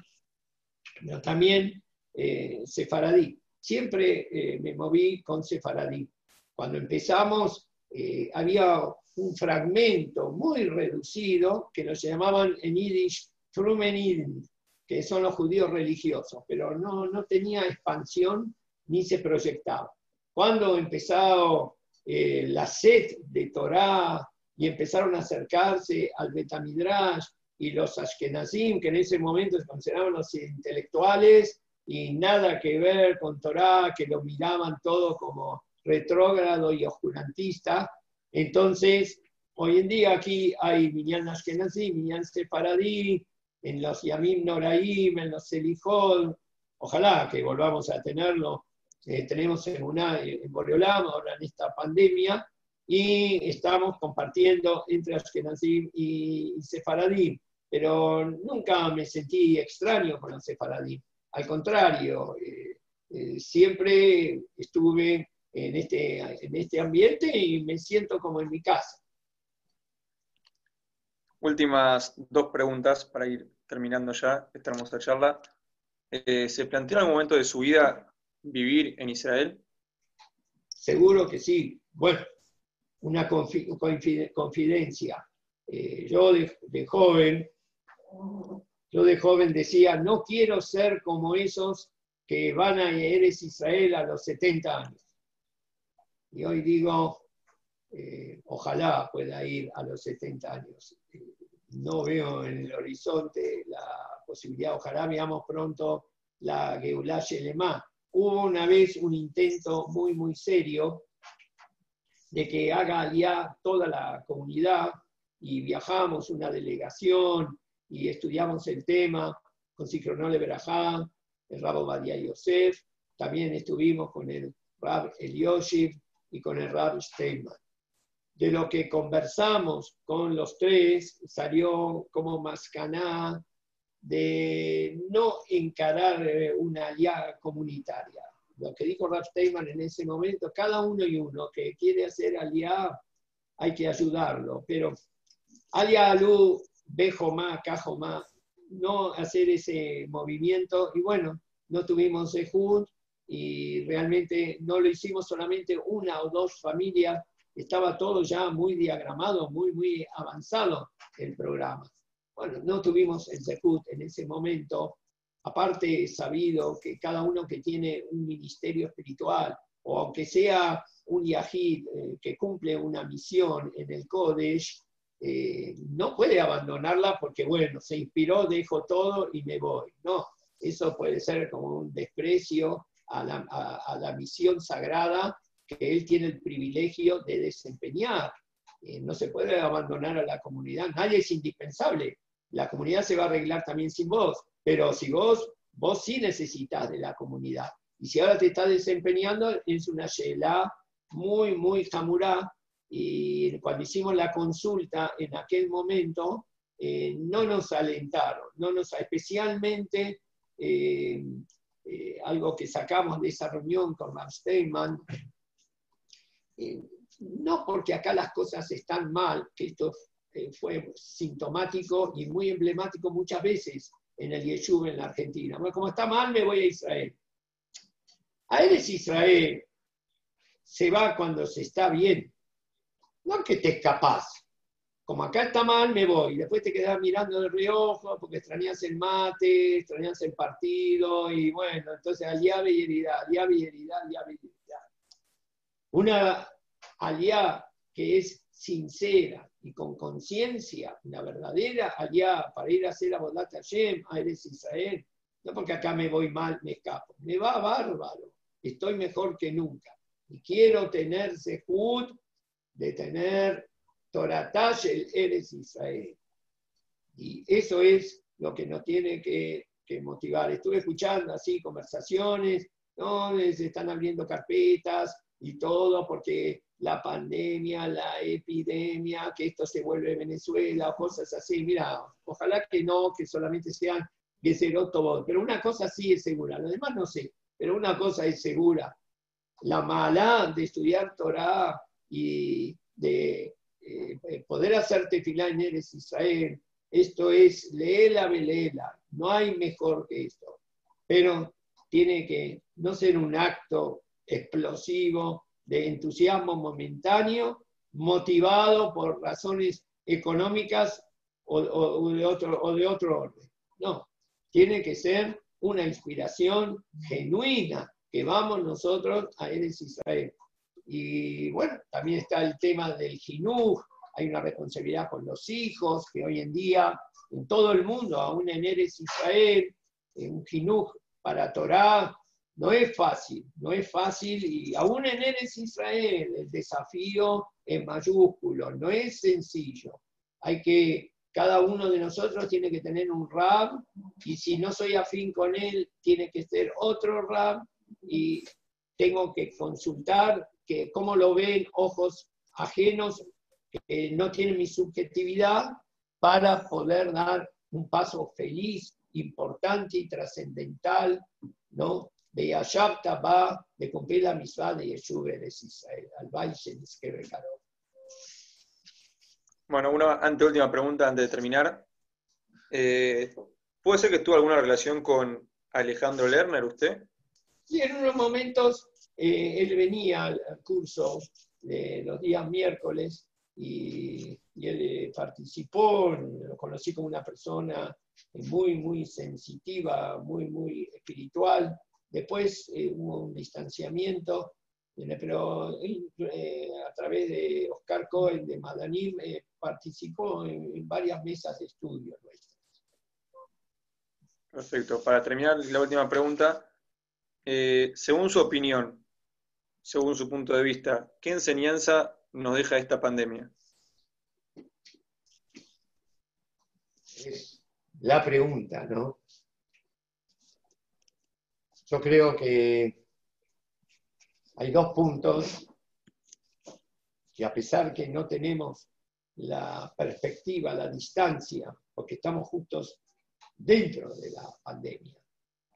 pero también eh, sefaradí. Siempre eh, me moví con sefaradí. Cuando empezamos eh, había un fragmento muy reducido que lo llamaban en yiddish Frumeniden, que son los judíos religiosos, pero no, no tenía expansión ni se proyectaba. Cuando empezó eh, la sed de Torah y empezaron a acercarse al Betamidrash y los Ashkenazim, que en ese momento se consideraban los intelectuales y nada que ver con Torah, que lo miraban todo como retrógrado y oscurantista. Entonces, hoy en día aquí hay Minyan Ashkenazim, Minyan Sefaradí, en los Yamim Noraim, en los Selijol, ojalá que volvamos a tenerlo eh, tenemos en, una, en Boreolam, ahora en esta pandemia, y estamos compartiendo entre Ashkenazim y, y Sefaradim, pero nunca me sentí extraño con los Sefaradim. Al contrario, eh, eh, siempre estuve en este, en este ambiente y me siento como en mi casa. Últimas dos preguntas para ir terminando ya esta hermosa charla. ¿Se planteó en algún momento de su vida vivir en Israel? Seguro que sí. Bueno, una confidencia. Eh, yo de, joven, yo de joven decía, no quiero ser como esos que van a Eres Israel a los 70 años. Y hoy digo, eh, ojalá pueda ir a los 70 años. No veo en el horizonte la posibilidad, ojalá veamos pronto la Geulah Shelema, hubo una vez un intento muy, muy serio de que haga ya toda la comunidad y viajamos una delegación y estudiamos el tema con Sincronole Berajá, el Rabo Badia Yosef, también estuvimos con el Rab Elioshiv y con el Rab Steinman. De lo que conversamos con los tres salió como mascaná de no encarar eh, una alianza comunitaria. Lo que dijo Ralph Steinman en ese momento, cada uno y uno que quiere hacer aliá, hay que ayudarlo, pero aliá alú, bejomá, cajomá, no hacer ese movimiento, y bueno, no tuvimos Sehud y realmente no lo hicimos solamente una o dos familias, estaba todo ya muy diagramado, muy, muy avanzado el programa. Bueno, no tuvimos el Zehut en ese momento, aparte sabido que cada uno que tiene un ministerio espiritual, o aunque sea un yahid eh, que cumple una misión en el Kodesh, eh, no puede abandonarla porque, bueno, se inspiró, dejo todo y me voy. No, eso puede ser como un desprecio a la, a la misión sagrada que él tiene el privilegio de desempeñar. Eh, no se puede abandonar a la comunidad, nadie es indispensable la comunidad se va a arreglar también sin vos, pero si vos, vos sí necesitas de la comunidad. Y si ahora te estás desempeñando, es una shela muy, muy jamurá. Y cuando hicimos la consulta en aquel momento, eh, no nos alentaron, no nos, especialmente eh, eh, algo que sacamos de esa reunión con Mark Steinman, no porque acá las cosas están mal, que esto eh, fue sintomático y muy emblemático muchas veces en el Yeshuv en la Argentina. Bueno, como está mal, me voy a Israel. A él es Israel. Se va cuando se está bien. No que te escapas. Como acá está mal, me voy. Después te quedas mirando de reojo porque extrañas el mate, extrañas el partido y bueno, entonces aliabe y herida, aliabe y herida, aliabe y herida. Una aliá que es sincera y con conciencia, una verdadera allá para ir a hacer Abodat Hashem, a Eres Israel, no porque acá me voy mal, me escapo, me va bárbaro, estoy mejor que nunca. Y quiero tener Sehut de tener Toratash el Eres Israel. Y eso es lo que nos tiene que, que motivar. Estuve escuchando así conversaciones, ¿no? se están abriendo carpetas y todo porque la pandemia, la epidemia, que esto se vuelve Venezuela, cosas así. Mira, ojalá que no, que solamente sean todo. Pero una cosa sí es segura, lo demás no sé, pero una cosa es segura. La mala de estudiar Torah y de eh, poder hacerte filar en Eres Israel, esto es leela, leela, no hay mejor que esto. Pero tiene que no ser un acto explosivo, de entusiasmo momentáneo, motivado por razones económicas o, de otro, o de otro orden. No, tiene que ser una inspiración genuina que vamos nosotros a Eres Israel. Y bueno, también está el tema del jinuj, hay una responsabilidad con los hijos, que hoy en día en todo el mundo, aún en Eres Israel, en un jinuj para Torah, no es fácil, no es fácil, y aún en Eres Israel el desafío es mayúsculo, no es sencillo. Hay que, cada uno de nosotros tiene que tener un rab, y si no soy afín con él, tiene que ser otro rab, y tengo que consultar que cómo lo ven ojos ajenos que no tienen mi subjetividad para poder dar un paso feliz, importante y trascendental, ¿no? Va de cumplir la misma de Yeshua de Israel, al Valle de Bueno, una anteúltima pregunta antes de terminar. Eh, ¿Puede ser que tuvo alguna relación con Alejandro Lerner usted? Sí, en unos momentos eh, él venía al, curso de los días miércoles y, él eh, participó, lo conocí como una persona muy, muy sensitiva, muy, muy espiritual. Después eh, hubo un distanciamiento, pero a través de Oscar Cohen de Madanim participó en, varias mesas de estudio nuestras. Perfecto. Para terminar, la última pregunta. Eh, según su opinión, según su punto de vista, ¿qué enseñanza nos deja esta pandemia? la pregunta, ¿no? Yo creo que hay dos puntos que a pesar que no tenemos la perspectiva, la distancia, porque estamos justos dentro de la pandemia,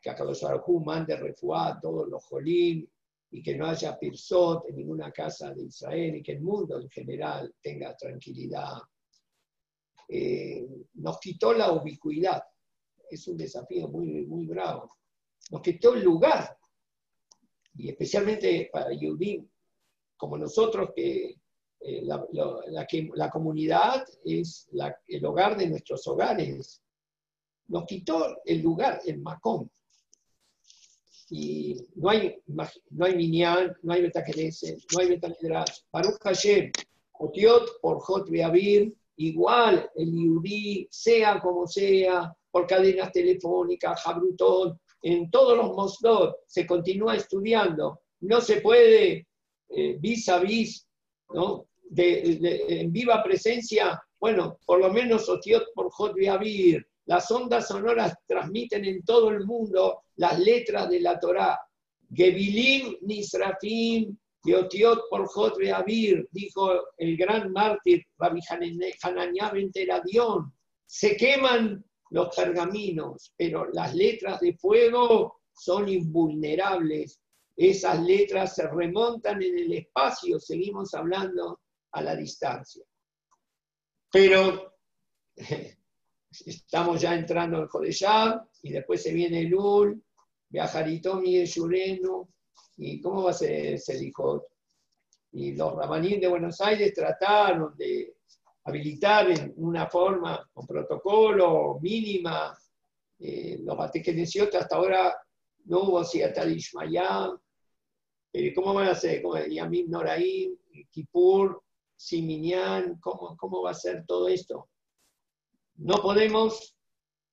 que Akadosh Baruj mande refuá a todos los jolín y que no haya pirsot en ninguna casa de Israel y que el mundo en general tenga tranquilidad. Eh, nos quitó la ubicuidad. Es un desafío muy, muy bravo. Nos quitó el lugar. Y especialmente para Yudí, como nosotros, que, eh, la, que la comunidad es el hogar de nuestros hogares. Nos quitó el lugar, el macón y no hay, no hay Minyan, no hay Betakelese, no hay Betamidrash. Baruch Hashem, Otiot por Jot Beavir, igual el Yudí, sea como sea, por cadenas telefónicas, Jabrutón, en todos los Mosdot se continúa estudiando. No se puede eh, vis a vis, ¿no? en viva presencia, bueno, por lo menos Otiot por Jot Beavir, las ondas sonoras transmiten en todo el mundo las letras de la Torá. Gebilim Nisrafim Yotiot por Jot Abir, dijo el gran mártir Rabbi Hananiah Benteradión. Se queman los pergaminos, pero las letras de fuego son invulnerables. Esas letras se remontan en el espacio, seguimos hablando a la distancia. Pero estamos ya entrando en Jodeshab y después se viene el Ul, Beajaritomi y Yurenu, y cómo va a ser ese dijo. Y los rabanín de Buenos Aires trataron de habilitar en una forma, con protocolo mínima, eh, los batequenesiotas hasta ahora no hubo Siatad Ishmayá, eh, ¿cómo van a ser? ¿Cómo, Yamim Noraim, Kippur, Siminian, ¿cómo, ¿cómo va a ser todo esto? No podemos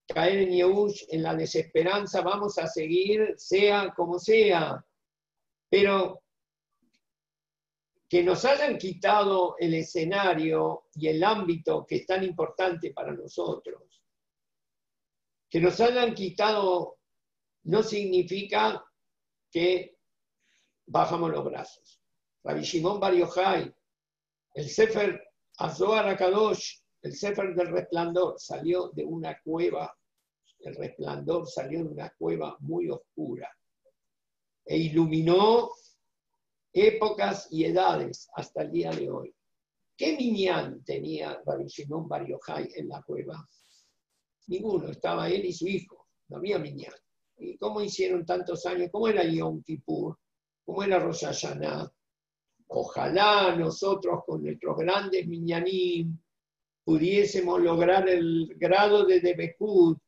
caer en Yehush, en la desesperanza, vamos a seguir, sea como sea. Pero que nos hayan quitado el escenario y el ámbito que es tan importante para nosotros, que nos hayan quitado no significa que bajamos los brazos. Rabbi Shimon Bar el Sefer Azohar Akadosh, el Sefer del Resplandor salió de una cueva, el resplandor salió de una cueva muy oscura e iluminó épocas y edades hasta el día de hoy. ¿Qué minyan tenía Rabbi Shimon Bar en la cueva? Ninguno, estaba él y su hijo, no había minyan. ¿Y cómo hicieron tantos años? ¿Cómo era Yom Kippur? ¿Cómo era Rosh? Ojalá nosotros con nuestros grandes minyanim pudiésemos lograr el grado de Debekut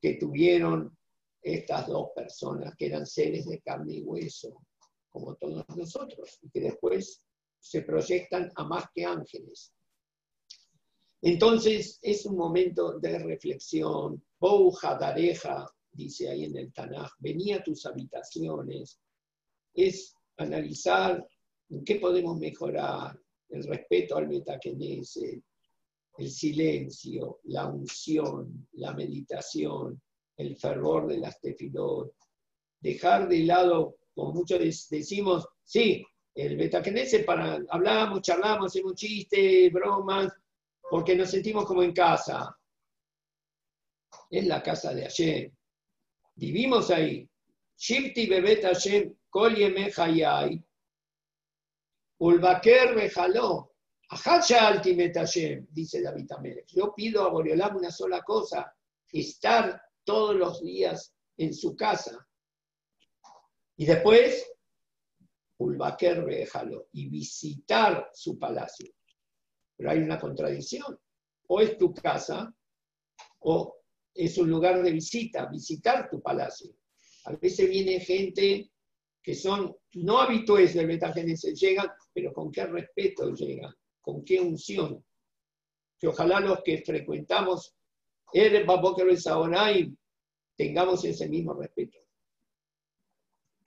que tuvieron estas dos personas, que eran seres de carne y hueso, como todos nosotros, y que después se proyectan a más que ángeles. Entonces es un momento de reflexión. Bouja Dareja, dice ahí en el Tanaj, venía a tus habitaciones. Es analizar en qué podemos mejorar el respeto al Metakenese, el silencio, la unción, la meditación, el fervor de las tefilot. Dejar de lado, como muchos decimos, sí, el Betakenese para hablamos, charlamos, hacemos chistes, bromas, porque nos sentimos como en casa. Es la casa de Hashem. Vivimos ahí. Shifti bebet Hashem kol hayai. Ulbaker bejaló. altimet Hashem, dice David Amelech. Yo pido a Boreolam una sola cosa, estar todos los días en su casa. Y después, Ulbaker bejaló, y visitar su palacio. Pero hay una contradicción. O es tu casa o es un lugar de visita, visitar tu palacio. A veces viene gente que son no habituales del Betagénesis, llegan, pero con qué respeto llegan, con qué unción. Que ojalá los que frecuentamos el Baboker Saonai tengamos ese mismo respeto.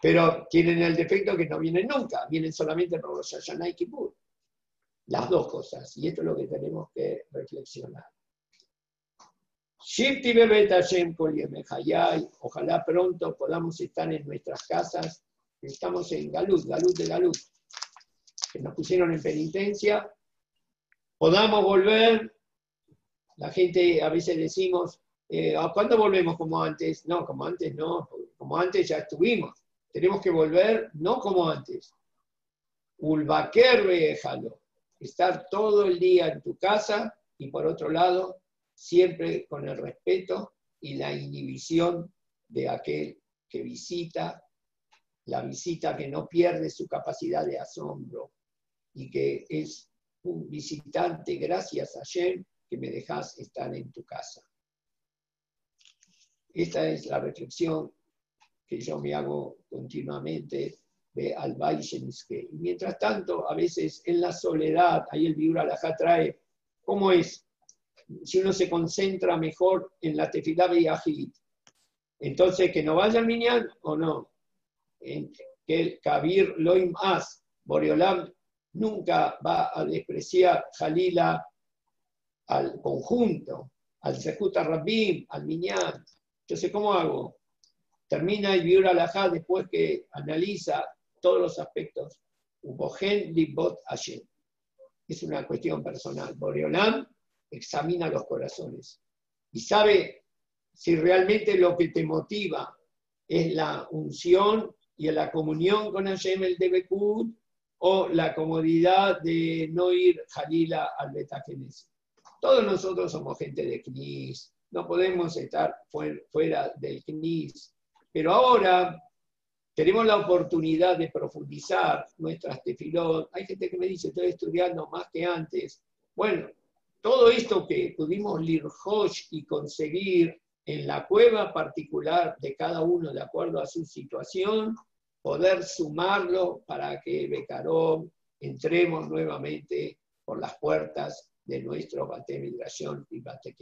Pero tienen el defecto que no vienen nunca, vienen solamente por los Hashanah Kippur. Las dos cosas. Y esto es lo que tenemos que reflexionar. Ojalá pronto podamos estar en nuestras casas. Estamos en Galut, Galut de Galut, que nos pusieron en penitencia. Podamos volver. La gente a veces decimos, eh, ¿cuándo volvemos como antes? No, como antes no, como antes ya estuvimos. Tenemos que volver no como antes. Ulbaker déjalo estar todo el día en tu casa y por otro lado, siempre con el respeto y la inhibición de aquel que visita, la visita que no pierde su capacidad de asombro y que es un visitante gracias a Shem que me dejas estar en tu casa. Esta es la reflexión que yo me hago continuamente de al Y mientras tanto, a veces en la soledad, ahí el Biur Alajá trae, ¿cómo es? Si uno se concentra mejor en la tefilá Yahid, entonces que no vaya al Minyan o no. Que el Kabir Loim As, Boreolam, nunca va a despreciar Jalila al conjunto, al Sekuta Rabim, al Minyan. Entonces, ¿cómo hago? Termina el Biur Alajá después que analiza todos los aspectos. Es una cuestión personal. Boreolam examina los corazones y sabe si realmente lo que te motiva es la unción y la comunión con Hashem el Debekud o la comodidad de no ir Jalila al Betakenes. Todos nosotros somos gente de Knis, no podemos estar fuera del Knis. Pero ahora tenemos la oportunidad de profundizar nuestras tefilot. Hay gente que me dice, estoy estudiando más que antes. Bueno, todo esto que pudimos lirhosh y conseguir en la cueva particular de cada uno de acuerdo a su situación, poder sumarlo para que Becarón entremos nuevamente por las puertas de nuestro Bate Migración y Bate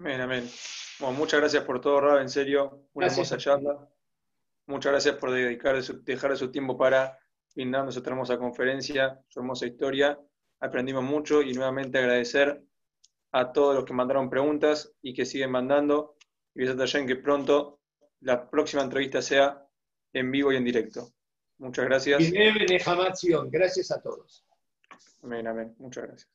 Amén, amén. Bueno, muchas gracias por todo, Rab, en serio, una hermosa charla. Muchas gracias por dedicar su, dejar de su tiempo para brindarnos esta hermosa conferencia, su hermosa historia. Aprendimos mucho y nuevamente agradecer a todos los que mandaron preguntas y que siguen mandando. Y en que pronto la próxima entrevista sea en vivo y en directo. Muchas gracias. Gracias a todos. Amén, amén. Muchas gracias.